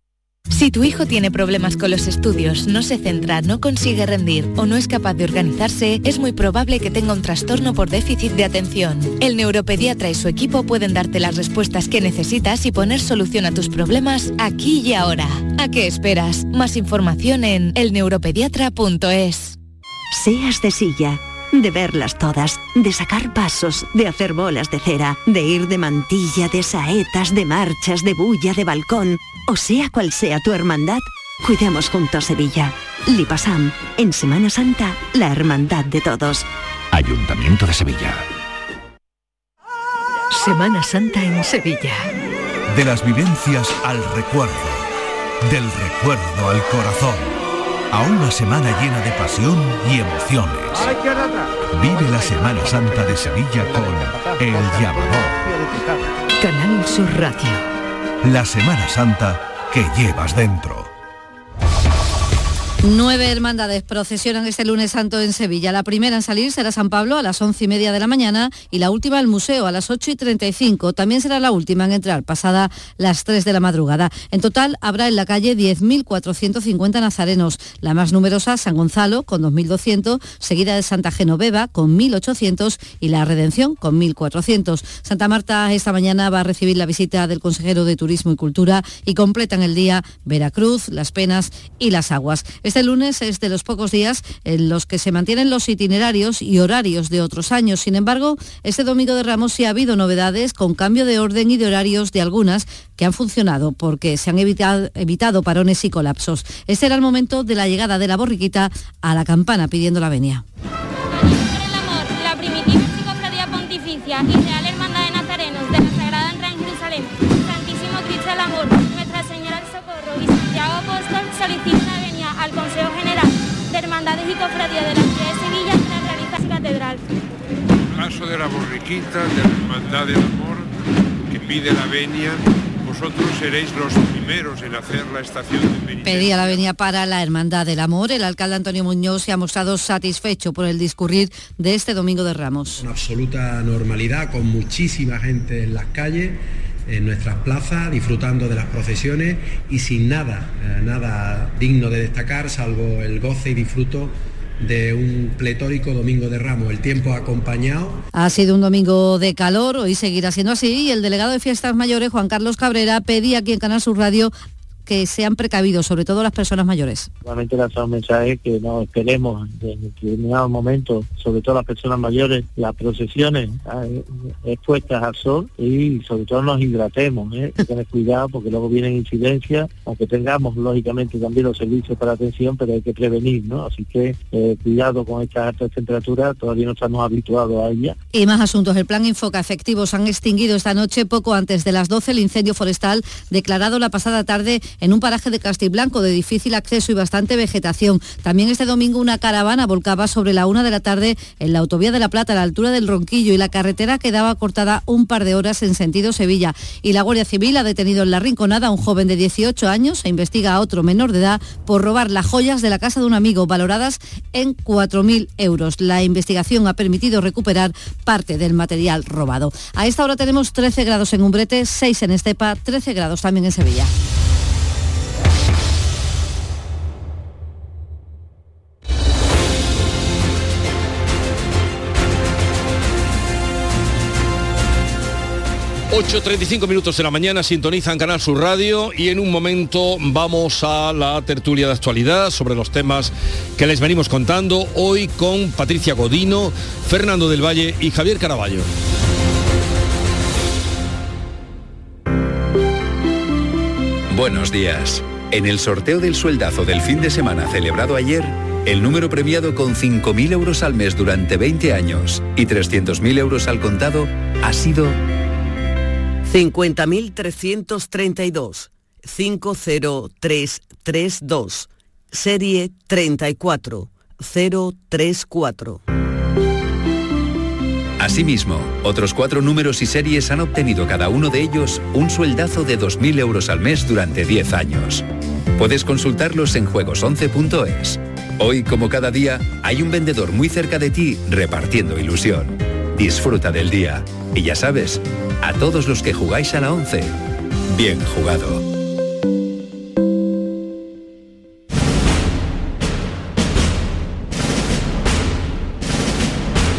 Si tu hijo tiene problemas con los estudios, no se centra, no consigue rendir o no es capaz de organizarse, es muy probable que tenga un trastorno por déficit de atención. El neuropediatra y su equipo pueden darte las respuestas que necesitas y poner solución a tus problemas aquí y ahora. ¿A qué esperas? Más información en elneuropediatra.es. Seas de silla, de verlas todas, de sacar pasos, de hacer bolas de cera, de ir de mantilla, de saetas, de marchas, de bulla, de balcón, o sea cual sea tu hermandad, cuidemos juntos Sevilla. Lipasam, en Semana Santa, la hermandad de todos. Ayuntamiento de Sevilla. Semana Santa en Sevilla. De las vivencias al recuerdo. Del recuerdo al corazón. A una semana llena de pasión y emociones. Vive la Semana Santa de Sevilla con El Llamador. Canal Sur Radio. La Semana Santa que llevas dentro. Nueve hermandades procesionan este lunes santo en Sevilla. La primera en salir será San Pablo a las once y media de la mañana y la última el museo a las ocho y treinta y cinco. También será la última en entrar, pasada las tres de la madrugada. En total habrá en la calle 10.450 nazarenos. La más numerosa, San Gonzalo, con 2.200, seguida de Santa Genoveva, con 1.800 y la Redención, con 1.400. Santa Marta esta mañana va a recibir la visita del consejero de Turismo y Cultura y completan el día Veracruz, Las Penas y Las Aguas. Este lunes es de los pocos días en los que se mantienen los itinerarios y horarios de otros años. Sin embargo, este domingo de Ramos sí ha habido novedades con cambio de orden y de horarios de algunas que han funcionado porque se han evitado, parones y colapsos. Este era el momento de la llegada de la borriquita a la campana pidiendo la venia. Cofradías de la ciudad de Sevilla tras realizar su catedral. Paso de la borriquita de la Hermandad del Amor que pide la venia Vosotros seréis los primeros en hacer la estación de penitencia. Pedía la venia para la Hermandad del Amor. El alcalde Antonio Muñoz se ha mostrado satisfecho por el discurrir de este Domingo de Ramos. Con absoluta normalidad, con muchísima gente en las calles en nuestras plazas, disfrutando de las procesiones y sin nada, eh, nada digno de destacar, salvo el goce y disfruto de un pletórico domingo de Ramos. El tiempo acompañado. Ha sido un domingo de calor, hoy seguirá siendo así y el delegado de Fiestas Mayores, Juan Carlos Cabrera, pedía aquí en Canal Sur Radio que sean precavidos, sobre todo las personas mayores. Solamente lanzar un mensaje que no esperemos en determinado momento, sobre todo las personas mayores, las procesiones eh, expuestas al sol y sobre todo nos hidratemos, ¿eh? que tener cuidado porque luego vienen incidencias, aunque tengamos lógicamente también los servicios para atención, pero hay que prevenir, ¿no? Así que eh, cuidado con estas altas temperaturas, todavía no estamos habituados a ellas. Y más asuntos. El plan Infoca efectivos han extinguido esta noche, poco antes de las 12, el incendio forestal declarado la pasada tarde en un paraje de Castiblanco de difícil acceso y bastante vegetación. También este domingo una caravana volcaba sobre la una de la tarde en la autovía de La Plata a la altura del Ronquillo y la carretera quedaba cortada un par de horas en sentido Sevilla. Y la Guardia Civil ha detenido en la Rinconada a un joven de 18 años e investiga a otro menor de edad por robar las joyas de la casa de un amigo valoradas en 4.000 euros. La investigación ha permitido recuperar parte del material robado. A esta hora tenemos 13 grados en Umbrete, 6 en Estepa, 13 grados también en Sevilla. 8.35 minutos de la mañana sintonizan Canal Sur Radio y en un momento vamos a la tertulia de actualidad sobre los temas que les venimos contando hoy con Patricia Godino, Fernando del Valle y Javier Caraballo. Buenos días. En el sorteo del sueldazo del fin de semana celebrado ayer, el número premiado con 5.000 euros al mes durante 20 años y 300.000 euros al contado ha sido 50.332. 50332. Serie 34034. Asimismo, otros cuatro números y series han obtenido cada uno de ellos un sueldazo de 2.000 euros al mes durante 10 años. Puedes consultarlos en juegos11.es. Hoy, como cada día, hay un vendedor muy cerca de ti repartiendo ilusión. Disfruta del día. Y ya sabes, a todos los que jugáis a la 11, bien jugado.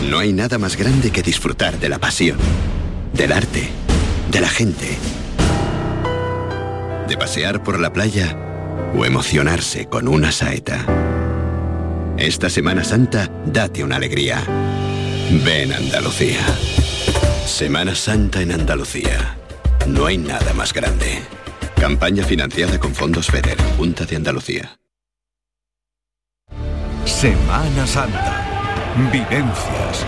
No hay nada más grande que disfrutar de la pasión, del arte, de la gente, de pasear por la playa o emocionarse con una saeta. Esta Semana Santa, date una alegría. Ven Andalucía. Semana Santa en Andalucía. No hay nada más grande. Campaña financiada con fondos FEDER, Junta de Andalucía. Semana Santa. Vivencias.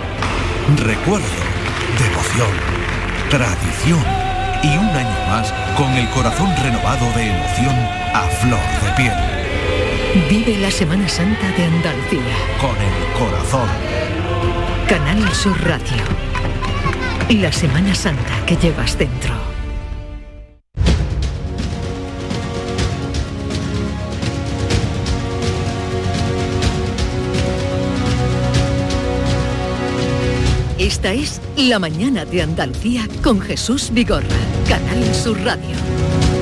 Recuerdo. Devoción. Tradición. Y un año más con el corazón renovado de emoción a flor de piel. Vive la Semana Santa de Andalucía. Con el corazón. Canal Sur Radio. La Semana Santa que llevas dentro. Esta es La Mañana de Andalucía con Jesús Vigorra. Canal Sur Radio.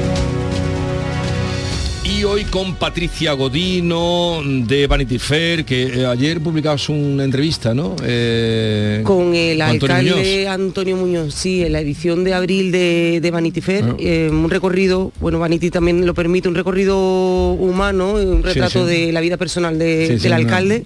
Y hoy con Patricia Godino de Vanity Fair, que eh, ayer publicabas una entrevista, ¿no? Eh, con el Antonio alcalde Muñoz. Antonio Muñoz, sí, en la edición de abril de, de Vanity Fair, Ah. eh, un recorrido, bueno, Vanity también lo permite, un recorrido humano, un retrato sí. de la vida personal de- Sí, sí, del alcalde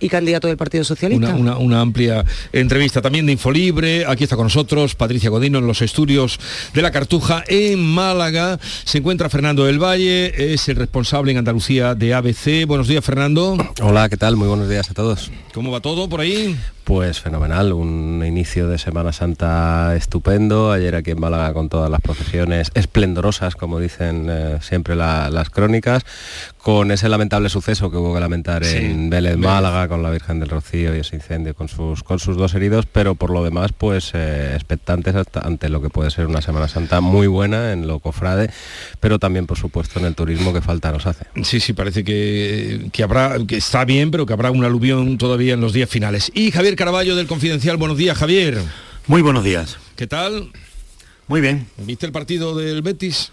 y candidato del Partido Socialista. Una, una- una amplia entrevista también de Infolibre. Aquí está con nosotros Patricia Godino en los estudios de la Cartuja en Málaga. Se encuentra Fernando del Valle, es el responsable en Andalucía de ABC. Buenos días, Fernando. Hola, ¿qué tal? Muy buenos días a todos. ¿Cómo va todo por ahí? Pues fenomenal, un inicio de Semana Santa estupendo, ayer aquí en Málaga con todas las procesiones esplendorosas, como dicen eh, siempre la- las crónicas, con ese lamentable suceso que hubo que lamentar Sí, en Vélez. Málaga, con la Virgen del Rocío y ese incendio con sus, con sus dos heridos, pero por lo demás, pues eh, expectantes hasta- ante lo que puede ser una Semana Santa muy buena en lo cofrade, pero también, por supuesto, en el turismo que falta nos hace. Sí, sí, parece que, que habrá, que está bien, pero que habrá un aluvión todavía en los días finales. Y Javier Caraballo del Confidencial, buenos días, Javier. Muy buenos días. ¿Qué tal? Muy bien. ¿Viste el partido del Betis?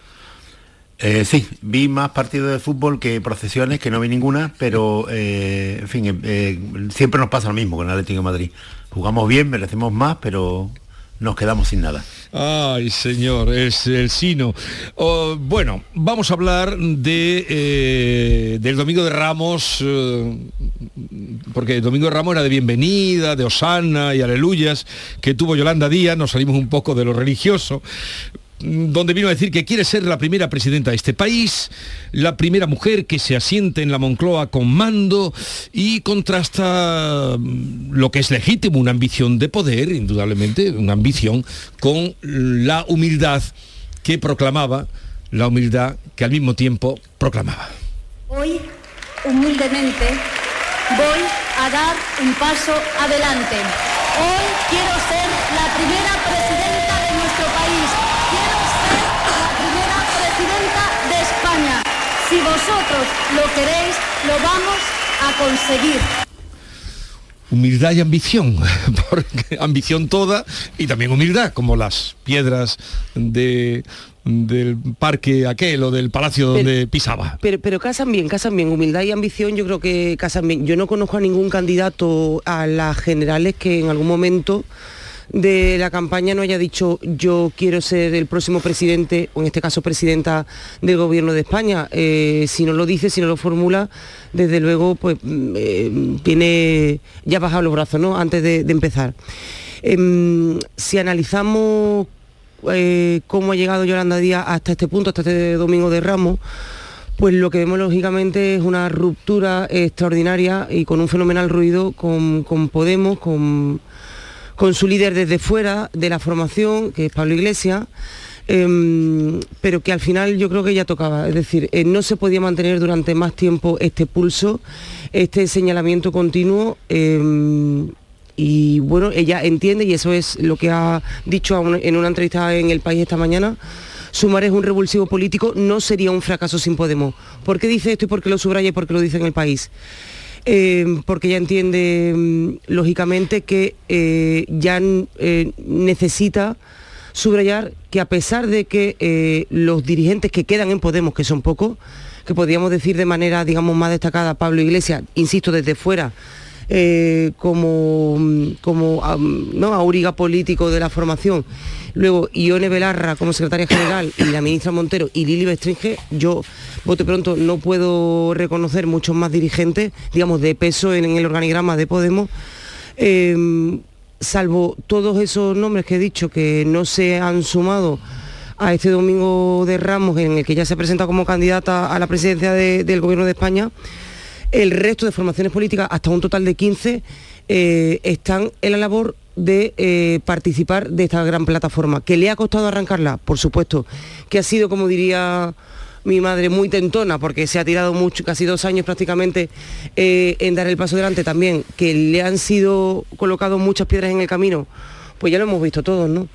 Eh, sí, vi más partidos de fútbol que procesiones, que no vi ninguna, pero eh, en fin, eh, eh, siempre nos pasa lo mismo con el Atlético de Madrid. Jugamos bien, merecemos más, pero nos quedamos sin nada. Ay, señor, es el sino. Oh, bueno, vamos a hablar de eh, del Domingo de Ramos, eh, porque el Domingo de Ramos era de bienvenida, de Osana y aleluyas, que tuvo Yolanda Díaz, nos salimos un poco de lo religioso donde vino a decir que quiere ser la primera presidenta de este país, la primera mujer que se asiente en la Moncloa con mando y contrasta mm, lo que es legítimo, una ambición de poder, indudablemente, una ambición, con la humildad que proclamaba, la humildad que al mismo tiempo proclamaba. Hoy, humildemente, voy a dar un paso adelante. Hoy quiero ser la primera presidenta vosotros lo queréis, lo vamos a conseguir. Humildad y ambición, porque ambición toda y también humildad, como las piedras de, del parque aquel o del palacio donde pisaba. Pero, pero casan bien, casan bien. Humildad y ambición yo creo que casan bien. Yo no conozco a ningún candidato a las generales que en algún momento de la campaña no haya dicho yo quiero ser el próximo presidente, o en este caso presidenta del gobierno de España. Eh, si no lo dice, si no lo formula, desde luego pues mm, eh, tiene ya bajado los brazos, ¿no? Antes de, empezar. Em, si analizamos eh, cómo ha llegado Yolanda Díaz hasta este punto, hasta este domingo de Ramos, pues lo que vemos lógicamente es una ruptura extraordinaria y con un fenomenal ruido con, con Podemos, con, con su líder desde fuera de la formación, que es Pablo Iglesias, em, pero que al final yo creo que ya tocaba. Es decir, eh, no se podía mantener durante más tiempo este pulso, este señalamiento continuo. em, y bueno, ella entiende, y eso es lo que ha dicho en una entrevista en El País esta mañana, Sumar es un revulsivo político, no sería un fracaso sin Podemos. ¿Por qué dice esto y por qué lo subraya y por qué lo dice en El País? Eh, porque ella entiende, mm, lógicamente, que eh, ya eh, necesita subrayar que a pesar de que eh, los dirigentes que quedan en Podemos, que son pocos, que podríamos decir de manera, digamos, más destacada, Pablo Iglesias, insisto, desde fuera, eh, como, mm, como ¿no? auriga político de la formación. Luego Ione Belarra como secretaria general y la ministra Montero y Lili Bestringe, yo bote pronto no puedo reconocer muchos más dirigentes, digamos, de peso en, el organigrama de Podemos. Eh, salvo todos esos nombres que he dicho que no se han sumado a este domingo de Ramos, en el que ya se presenta como candidata a la presidencia de- del Gobierno de España, el resto de formaciones políticas, hasta un total de 15, eh, están en la labor de eh, participar de esta gran plataforma. ¿Que le ha costado arrancarla? Por supuesto. Que ha sido, como diría mi madre, muy tentona, porque se ha tirado mucho, casi dos años prácticamente eh, en dar el paso delante también. Que le han sido colocados muchas piedras en el camino, pues ya lo hemos visto todos, ¿no?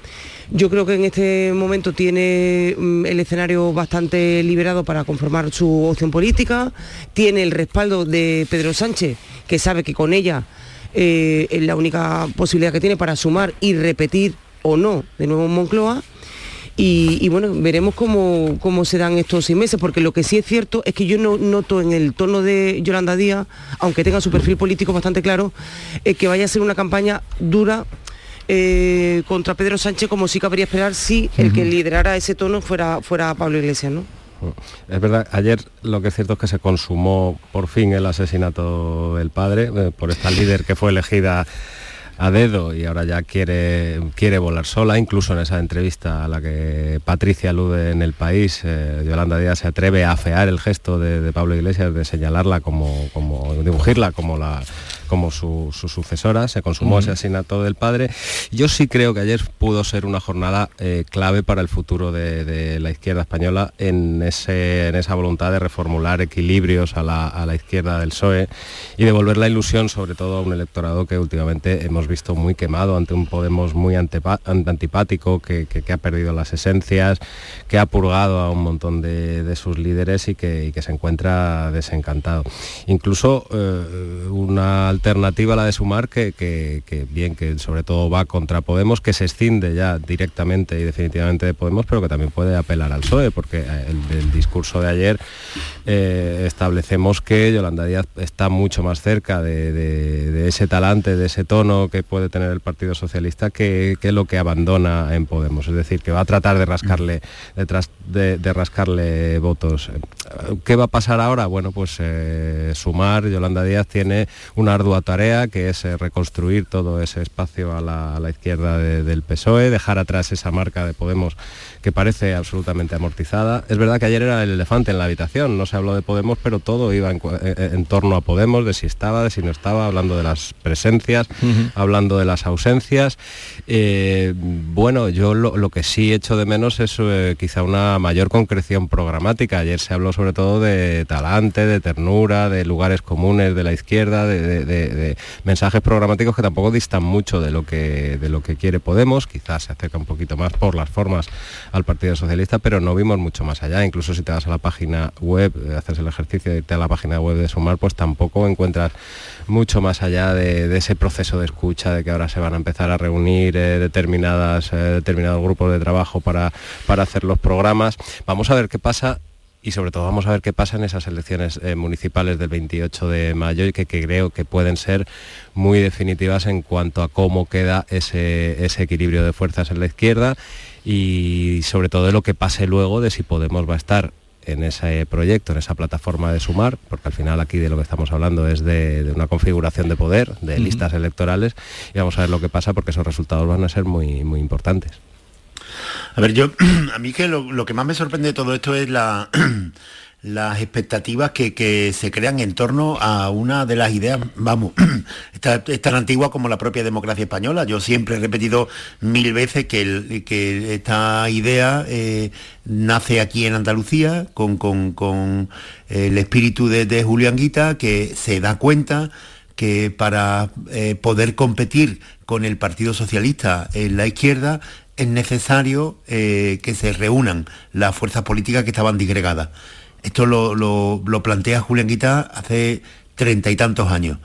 Yo creo que en este momento tiene mm, el escenario bastante liberado para conformar su opción política, tiene el respaldo de Pedro Sánchez, que sabe que con ella eh, es la única posibilidad que tiene para sumar y repetir o no de nuevo en Moncloa. Y, bueno, veremos cómo, cómo se dan estos seis meses, porque lo que sí es cierto es que yo no noto en el tono de Yolanda Díaz, aunque tenga su perfil político bastante claro, eh, que vaya a ser una campaña dura eh, contra Pedro Sánchez, como sí cabría esperar si el que liderara ese tono fuera, fuera Pablo Iglesias, ¿no? Es verdad, ayer lo que es cierto es que se consumó por fin el asesinato del padre eh, por esta líder que fue elegida a dedo y ahora ya quiere, quiere volar sola, incluso en esa entrevista a la que Patricia alude en el país, eh, Yolanda Díaz se atreve a afear el gesto de, de Pablo Iglesias, de señalarla como, como de ungirla como la, como su, su sucesora, se consumó ese asesinato del padre. Yo sí creo que ayer pudo ser una jornada eh, clave para el futuro de, de la izquierda española en, ese, en esa voluntad de reformular equilibrios a la, a la izquierda del PSOE y devolver la ilusión sobre todo a un electorado que últimamente hemos visto muy quemado ante un Podemos muy antipático, que, que- que ha perdido las esencias, que ha purgado a un montón de, de sus líderes y que, y que se encuentra desencantado. Incluso eh, una alternativa a la de Sumar, que, que- bien, que sobre todo va contra Podemos, que se escinde ya directamente y definitivamente de Podemos, pero que también puede apelar al PSOE, porque eh, el, discurso de ayer eh, establecemos que Yolanda Díaz está mucho más cerca de, ese talante, de ese tono que puede tener el Partido Socialista que, lo que abandona en Podemos. Es decir, que va a tratar de rascarle, de, tras- de- de rascarle votos. ¿Qué va a pasar ahora? Bueno, pues eh, sumar, Yolanda Díaz tiene una ardua tarea que es eh, reconstruir todo ese espacio a la, a la izquierda de- del PSOE, dejar atrás esa marca de Podemos que parece absolutamente amortizada. Es verdad que ayer era el elefante en la habitación, no se habló de Podemos, pero todo iba en, eh, en torno a Podemos, de si estaba, de si no estaba, hablando de las presencias, hablando de las ausencias. Eh, bueno, yo lo, lo que sí echo de menos es eh, quizá una mayor concreción programática. Ayer se habló sobre todo de talante, de ternura, de lugares comunes de la izquierda, de, de- de- de mensajes programáticos que tampoco distan mucho de lo que de lo que quiere Podemos. Quizás se acerca un poquito más por las formas al Partido Socialista, pero no vimos mucho más allá. Incluso si te vas a la página web, eh, haces el ejercicio de irte a la página web de Sumar, pues tampoco encuentras mucho más allá de, ese proceso de escucha, de que ahora se van a empezar a reunir eh, determinadas, eh, determinados grupos de trabajo para, para hacer los programas. Vamos a ver qué pasa y sobre todo vamos a ver qué pasa en esas elecciones eh, municipales del 28 de mayo y que, que creo que pueden ser muy definitivas en cuanto a cómo queda ese, ese equilibrio de fuerzas en la izquierda y sobre todo de lo que pase luego de si Podemos va a estar en ese proyecto, en esa plataforma de sumar, porque al final aquí de lo que estamos hablando es de, de una configuración de poder, de listas electorales, y vamos a ver lo que pasa porque esos resultados van a ser muy, muy importantes. A ver, yo, a mí que lo, que más me sorprende de todo esto es la, las expectativas que, se crean en torno a una de las ideas, vamos, esta- es tan antigua como la propia democracia española. Yo siempre he repetido mil veces que, esta idea eh, nace aquí en Andalucía con, con el espíritu de, de Julián Guita, que se da cuenta que para eh, poder competir con el Partido Socialista en la izquierda es necesario eh, que se reúnan las fuerzas políticas que estaban disgregadas. Esto lo, plantea Julián Guita hace treinta y tantos años.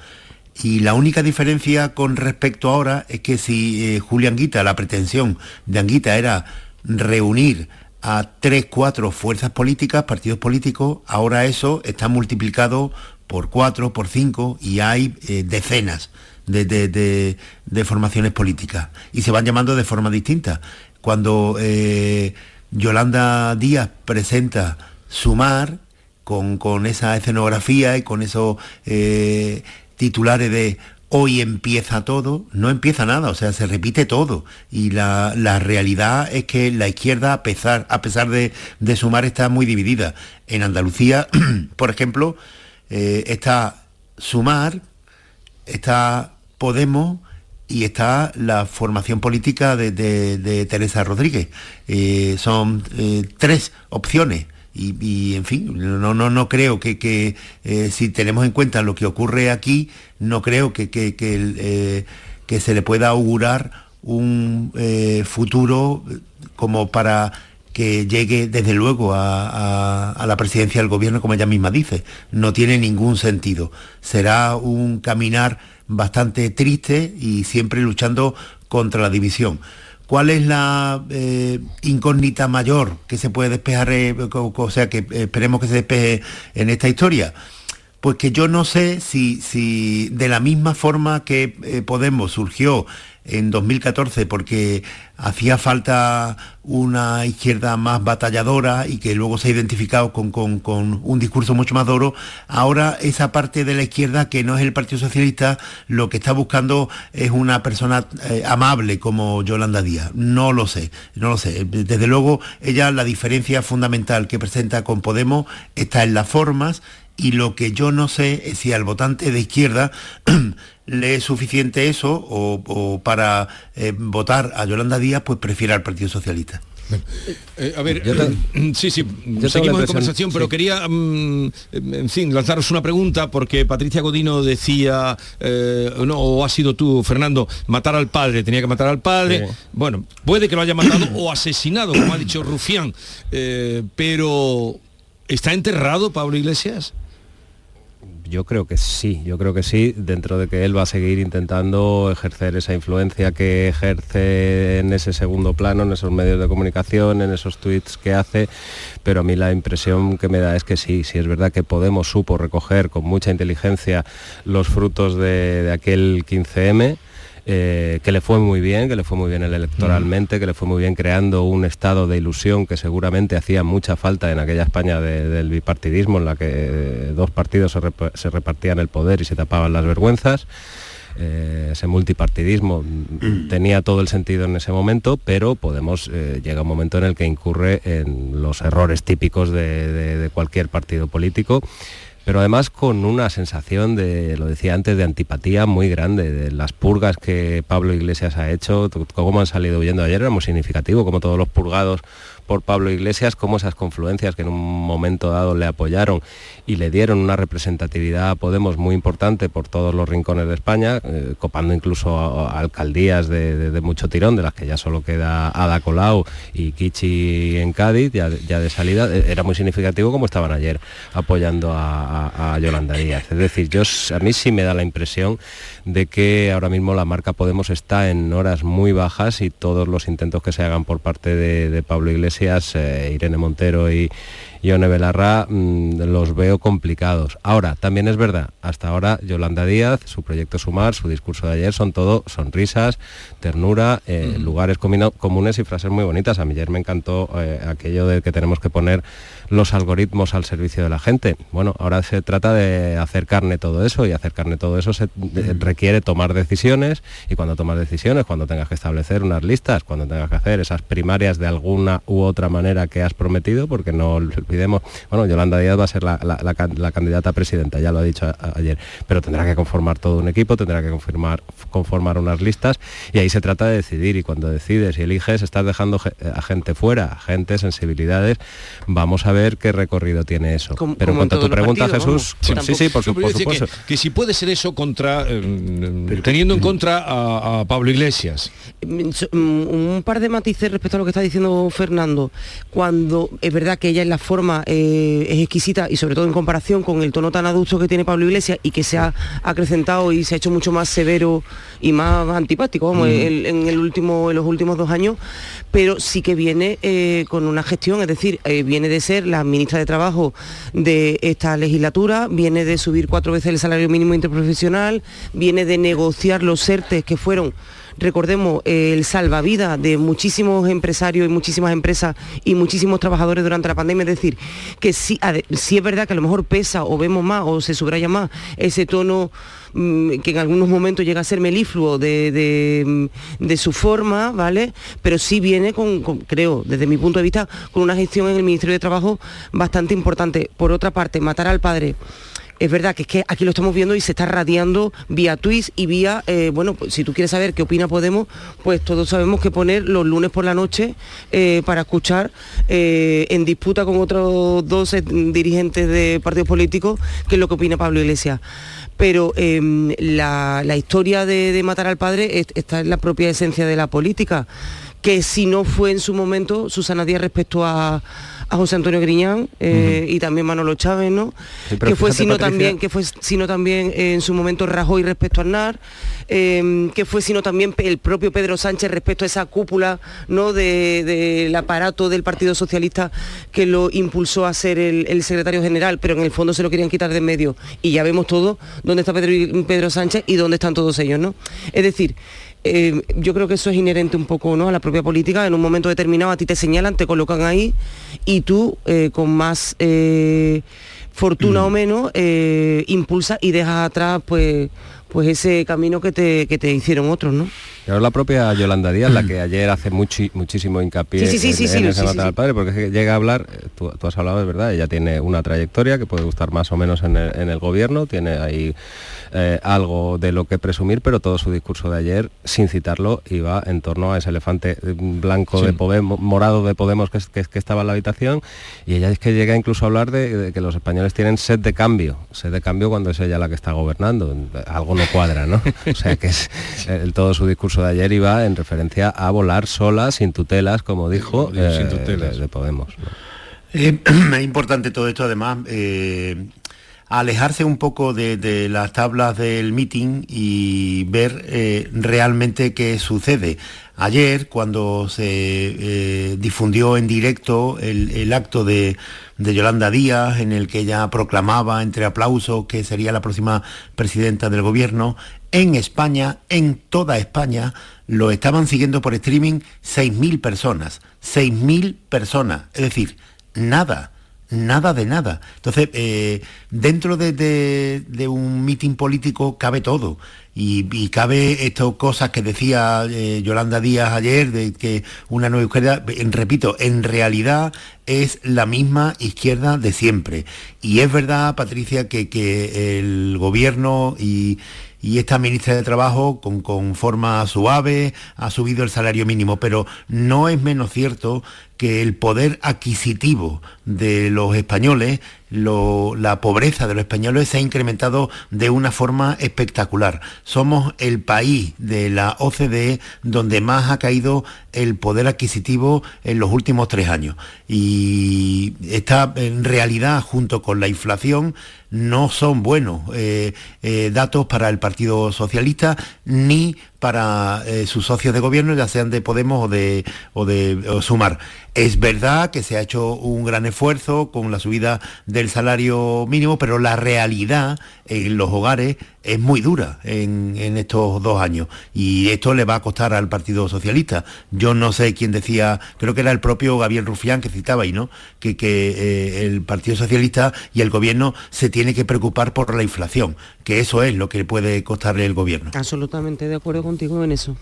Y la única diferencia con respecto ahora es que si eh, Julián Guita, la pretensión de Anguita era reunir a tres, cuatro fuerzas políticas, partidos políticos, ahora eso está multiplicado por cuatro, por cinco y hay eh, decenas de, de- de- formaciones políticas y se van llamando de forma distinta. Cuando eh, Yolanda Díaz presenta Sumar con, con esa escenografía y con esos eh, titulares de hoy empieza todo, no empieza nada, o sea, se repite todo. Y la, la realidad es que la izquierda, a pesar, a pesar de, de sumar, está muy dividida. En Andalucía, por ejemplo, eh, está sumar, está Podemos y está la formación política de, Teresa Rodríguez. Eh, son eh, tres opciones. Y, en fin, no, no, no creo que, que, eh, si tenemos en cuenta lo que ocurre aquí, no creo que, que- que se le pueda augurar un futuro como para que llegue desde luego a- a la presidencia del gobierno, como ella misma dice. No tiene ningún sentido. Será un caminar bastante triste y siempre luchando contra la división. ¿Cuál es la eh, incógnita mayor que se puede despejar, eh, o, sea, que eh, esperemos que se despeje en esta historia? Pues que yo no sé si, si de la misma forma que eh, Podemos surgió en 2014 porque hacía falta una izquierda más batalladora y que luego se ha identificado con, con- con un discurso mucho más duro, ahora esa parte de la izquierda que no es el Partido Socialista lo que está buscando es una persona eh, amable como Yolanda Díaz. No lo sé, no lo sé. Desde luego ella la diferencia fundamental que presenta con Podemos está en las formas y lo que yo no sé es si al votante de izquierda le es suficiente eso o, para eh, votar a Yolanda Díaz, pues prefiere al Partido Socialista. Eh, a ver, sí, sí, seguimos en conversación, pero quería, mm, en fin, lanzaros una pregunta porque Patricia Godino decía, eh, no, o ha sido tú, Fernando, matar al padre, tenía que matar al padre. Bueno, puede que lo haya matado o asesinado, como ha dicho Rufián, pero ¿está enterrado Pablo Iglesias? Yo creo que sí, yo creo que sí, dentro de que él va a seguir intentando ejercer esa influencia que ejerce en ese segundo plano, en esos medios de comunicación, en esos tweets que hace, pero a mí la impresión que me da es que sí, sí es verdad que Podemos supo recoger con mucha inteligencia los frutos de, de aquel 15M eh, que le fue muy bien, que le fue muy bien electoralmente, que le fue muy bien creando un estado de ilusión que seguramente hacía mucha falta en aquella España del bipartidismo, en la que dos partidos se, repartían el poder y se tapaban las vergüenzas. Eh, ese multipartidismo mm. tenía todo el sentido en ese momento, pero Podemos eh, llega un momento en el que incurre en los errores típicos de cualquier partido político pero además con una sensación de, lo decía antes, de antipatía muy grande, de las purgas que Pablo Iglesias ha hecho, cómo han salido huyendo. Ayer, era muy significativo, como todos los purgados por Pablo Iglesias, como esas confluencias que en un momento dado le apoyaron y le dieron una representatividad a Podemos muy importante por todos los rincones de España, eh, copando incluso alcaldías de, mucho tirón, de las que ya solo queda Ada Colau y Kichi en Cádiz, ya, de salida, eh, era muy significativo como estaban ayer apoyando a, Yolanda Díaz. Es decir, yo, a mí sí me da la impresión de que ahora mismo la marca Podemos está en horas muy bajas y todos los intentos que se hagan por parte de, Pablo Iglesias, eh, Irene Montero y, Yone Belarra mm, los veo complicados. Ahora, también es verdad, hasta ahora Yolanda Díaz, su proyecto Sumar, su discurso de ayer son todo sonrisas, ternura, eh, lugares comunes y frases muy bonitas. A mí ayer me encantó eh, aquello de que tenemos que poner los algoritmos al servicio de la gente. Bueno, ahora se trata de hacer carne todo eso y hacer carne todo eso se requiere tomar decisiones y cuando tomas decisiones, cuando tengas que establecer unas listas, cuando tengas que hacer esas primarias de alguna u otra manera que has prometido, porque no olvidemos, bueno, Yolanda Díaz va a ser la, candidata a presidenta, ya lo ha dicho ayer, pero tendrá que conformar todo un equipo, tendrá que conformar, conformar unas listas y ahí se trata de decidir y cuando decides y eliges estás dejando a gente fuera, gente, sensibilidades, vamos a ver qué recorrido tiene eso. Pero en cuanto a tu pregunta, Jesús, sí, sí, por, supuesto. Que, si puede ser eso contra, eh, teniendo en contra a, Pablo Iglesias. Mm, mm, un par de matices respecto a lo que está diciendo Fernando. Cuando es verdad que ella en la forma eh, es exquisita y sobre todo en comparación con el tono tan adusto que tiene Pablo Iglesias y que se ha acrecentado y se ha hecho mucho más severo y más antipático, vamos, en, el último, en los últimos dos años, pero sí que viene eh, con una gestión, es decir, viene de ser la ministra de Trabajo de esta legislatura, viene de subir cuatro veces el salario mínimo interprofesional, viene de negociar los ERTES que fueron recordemos, el salvavidas de muchísimos empresarios y muchísimas empresas y muchísimos trabajadores durante la pandemia. Es decir, que sí, sí es verdad que a lo mejor pesa o vemos más o se subraya más ese tono mm, que en algunos momentos llega a ser melifluo de, de, su forma, ¿vale? Pero sí viene con, creo, desde mi punto de vista, con una gestión en el Ministerio de Trabajo bastante importante. Por otra parte, matar al padre es verdad que es que aquí lo estamos viendo y se está radiando vía tweets y vía, eh, bueno, pues, si tú quieres saber qué opina Podemos, pues todos sabemos que poner los lunes por la noche eh, para escuchar eh, en disputa con otros dos dirigentes de partidos políticos qué es lo que opina Pablo Iglesias. Pero em, la, historia de, matar al padre está en la propia esencia de la política, que si no fue en su momento Susana Díaz respecto a, a José Antonio Griñán eh, y también Manolo Chávez, ¿no? que fue sino también, que fue sino también en su momento Rajoy respecto a Aznar, em, que fue sino también el propio Pedro Sánchez respecto a esa cúpula ¿no? del aparato del Partido Socialista que lo impulsó a ser el, secretario general, pero en el fondo se lo querían quitar de medio. Y ya vemos todo dónde está Pedro, Pedro Sánchez y dónde están todos ellos, ¿no? Es decir, eh, yo creo que eso es inherente un poco ¿no? a la propia política. En un momento determinado a ti te señalan, te colocan ahí y tú eh, con más eh, fortuna o menos impulsa y dejas atrás pues pues ese camino que te, que te hicieron otros, ¿no? Pero la propia Yolanda Díaz, la que ayer hace muchi- muchísimo hincapié Sí, sí, sí, en, sí, en sí, ese sí, matar sí. al padre, porque es que llega a hablar, eh, tú, tú has hablado, es verdad, ella tiene una trayectoria que puede gustar más o menos en el, en el gobierno, tiene ahí eh, algo de lo que presumir, pero todo su discurso de ayer, sin citarlo, iba en torno a ese elefante eh, blanco Sí. de Podemos, morado de Podemos que, es- que, que estaba en la habitación, y ella es que llega incluso a hablar de, de que los españoles tienen sed de cambio, sed de cambio cuando es ella la que está gobernando, algo no cuadra, ¿no? O sea que es, el, todo su discurso de ayer iba en referencia a volar sola, sin tutelas, como dijo, Sin eh, tutelas. de, de Podemos. ¿no? Eh, es importante todo esto, además, eh, alejarse un poco de, de las tablas del meeting y ver eh, realmente qué sucede. Ayer, cuando se eh, difundió en directo el, el acto de, de Yolanda Díaz, en el que ella proclamaba entre aplausos que sería la próxima presidenta del gobierno, en España, en toda España, lo estaban siguiendo por streaming 6.000 personas. 6.000 personas. Es decir, nada, nada de nada. Entonces, eh, dentro de, un mitin político cabe todo. Y, cabe estas cosas que decía eh, Yolanda Díaz ayer, de que una nueva izquierda, en- repito, en realidad es la misma izquierda de siempre. Y es verdad, Patricia, que el gobierno y, y esta ministra de Trabajo con, con forma suave ha subido el salario mínimo, pero no es menos cierto que el poder adquisitivo de los españoles, la pobreza de los españoles se ha incrementado de una forma espectacular. Somos el país de la OCDE donde más ha caído el poder adquisitivo en los últimos tres años. Y esta en realidad, junto con la inflación, no son buenos eh, eh, datos para el Partido Socialista ni para eh, sus socios de gobierno, ya sean de Podemos o de, o de Sumar. Es verdad que se ha hecho un gran esfuerzo con la subida del salario mínimo, pero la realidad en los hogares es muy dura en, en estos dos años y esto le va a costar al Partido Socialista. Yo no sé quién decía, creo que era el propio Gabriel Rufián que citaba ahí, ¿no? Que, que, eh, el Partido Socialista y el gobierno se tiene que preocupar por la inflación, que eso es lo que puede costarle el gobierno. Absolutamente de acuerdo contigo en eso.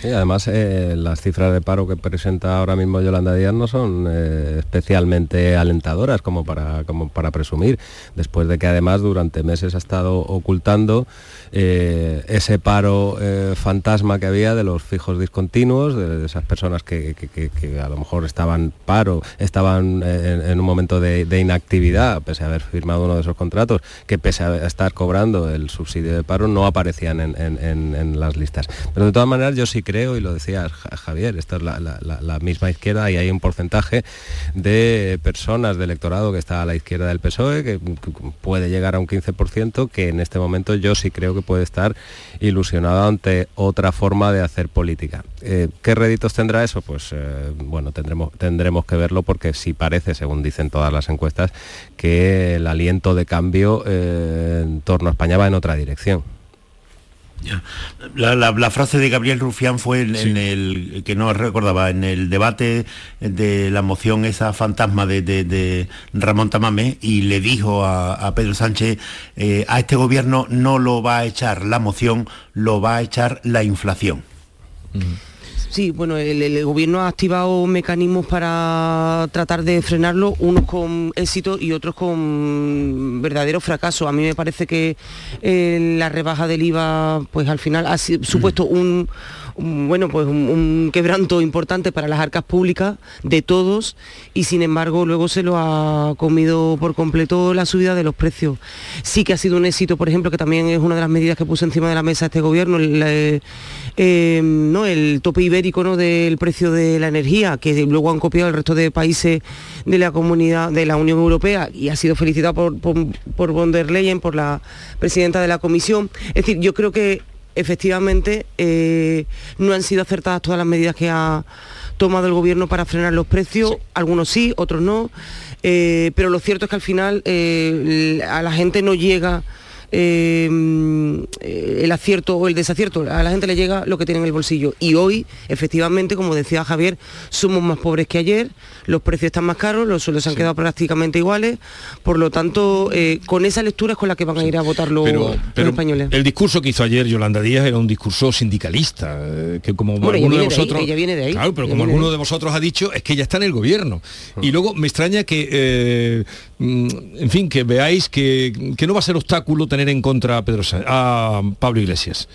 Sí, además, eh, las cifras de paro que presenta ahora mismo Yolanda Díaz no son eh, especialmente alentadoras como para, como para presumir, después de que además durante meses ha estado ocultando eh, ese paro fantasma que había de los fijos discontinuos, de, esas personas que, que- que- a lo mejor estaban paro, estaban en, un momento de, de inactividad, pese a haber firmado uno de esos contratos, que pese a estar cobrando el subsidio de paro no aparecían en- en- en las listas. Pero de todas maneras yo sí creo, y lo decía Ja- Javier, esta es la, misma izquierda y hay un porcentaje de personas de electorado que está a la izquierda del PSOE, que puede llegar a un 15%, que en este momento yo sí creo que puede estar ilusionado ante otra forma de hacer política. Eh, ¿Qué réditos tendrá eso? Pues eh, bueno, tendremos, tendremos que verlo porque sí parece, según dicen todas las encuestas, que el aliento de cambio eh, en torno a España va en otra dirección. La, la- la frase de Gabriel Rufián fue en, en el que no recordaba en el debate de la moción esa fantasma de, de- de Ramón Tamame y le dijo a, a Pedro Sánchez eh, a este gobierno no lo va a echar la moción, lo va a echar la inflación. Sí, bueno, el, gobierno ha activado mecanismos para tratar de frenarlo, unos con éxito y otros con verdadero fracaso. A mí me parece que eh, la rebaja del IVA, pues al final ha supuesto un, bueno, pues un, quebranto importante para las arcas públicas de todos y sin embargo luego se lo ha comido por completo la subida de los precios. Sí que ha sido un éxito, por ejemplo, que también es una de las medidas que puso encima de la mesa este gobierno, el, eh, eh, ¿no? el tope ibérico ¿no? del precio de la energía, que luego han copiado el resto de países de la comunidad de la Unión Europea y ha sido felicitado por, por, por von der Leyen, por la presidenta de la comisión. Es decir, yo creo que efectivamente eh, no han sido acertadas todas las medidas que ha tomado el gobierno para frenar los precios, algunos sí, otros no, eh, pero lo cierto es que al final eh, a la gente no llega eh, el acierto o el desacierto, a la gente le llega lo que tiene en el bolsillo. Y hoy, efectivamente, como decía Javier, somos más pobres que ayer, los precios están más caros, los sueldos se han quedado prácticamente iguales, por lo tanto, eh, con esa lectura es con la que van a ir a votar los, Pero, los pero españoles. el discurso que hizo ayer Yolanda Díaz era un discurso sindicalista, eh, que como Bueno, alguno de ahí, vosotros... ella viene de ahí, Claro, pero como de alguno de vosotros ha dicho, es que ella está en el gobierno. Y luego me extraña que, en fin, que veáis que, que no va a ser obstáculo tener en contra a, Pedro a Pablo Iglesias.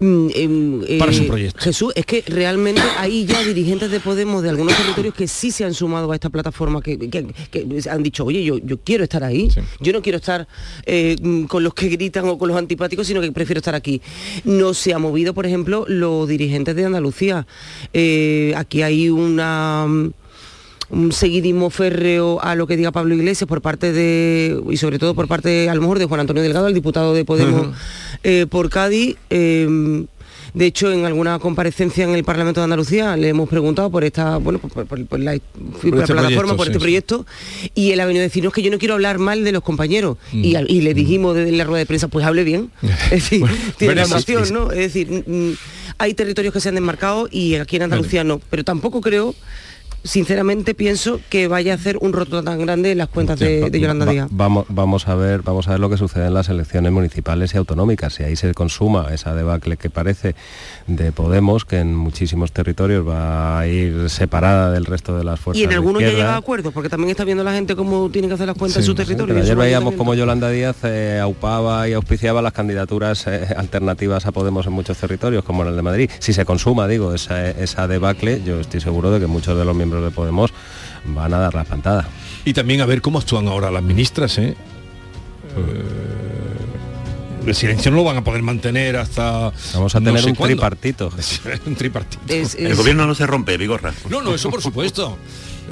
Mm, em, eh, Para su proyecto. Jesús, es que realmente hay ya dirigentes de Podemos de algunos territorios que sí se han sumado a esta plataforma, que, que- que han dicho, oye, yo, yo quiero estar ahí, yo no quiero estar eh, mm, con los que gritan o con los antipáticos, sino que prefiero estar aquí. No se ha movido, por ejemplo, los dirigentes de Andalucía. Eh, aquí hay una... mm, un seguidismo férreo a lo que diga Pablo Iglesias por parte de, y sobre todo por parte a lo mejor de Juan Antonio Delgado, el diputado de Podemos eh, por Cádiz. eh, de hecho, en alguna comparecencia en el Parlamento de Andalucía le hemos preguntado por esta, bueno, por, por- por- por la, por este plataforma, proyecto, por sí, este sí. proyecto, y él ha venido a decirnos que yo no quiero hablar mal de los compañeros. Mm. Y, le dijimos desde la rueda de prensa, pues hable bien. Es decir, tiene veremos. ¿no? Es decir, mm, mm, hay territorios que se han desmarcado y aquí en Andalucía no. Pero tampoco creo, sinceramente pienso que vaya a hacer un roto tan grande en las cuentas de, de Yolanda Va- Díaz. vamos, vamos a ver, vamos a ver lo que sucede en las elecciones municipales y autonómicas. Si ahí se consuma esa debacle que parece de Podemos, que en muchísimos territorios va a ir separada del resto de las fuerzas. Y en algunos ya llega a acuerdos, porque también está viendo la gente cómo tiene que hacer las cuentas en su territorio. Ayer veíamos cómo Yolanda Díaz eh, aupaba y auspiciaba las candidaturas eh, alternativas a Podemos en muchos territorios, como en el de Madrid. Si se consuma, digo, esa, esa debacle, yo estoy seguro de que muchos de los miembros de Podemos van a dar la espantada. Y también a ver cómo actúan ahora las ministras, ¿eh? Eh, el silencio no lo van a poder mantener hasta... Vamos a no tener sé un tripartito. un tripartito. El gobierno no se rompe, Vigorra. No, no, eso por supuesto.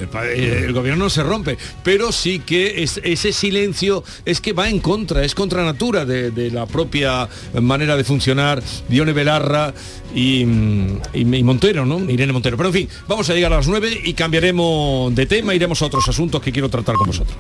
El, pa- eh, el gobierno no se rompe, pero sí que es- ese silencio es que va en contra, es contra natura de, la propia manera de funcionar Dione Belarra y, mm, y Montero, ¿no? Irene Montero. Pero en fin, vamos a llegar a las 9 y cambiaremos de tema, iremos a otros asuntos que quiero tratar con vosotros.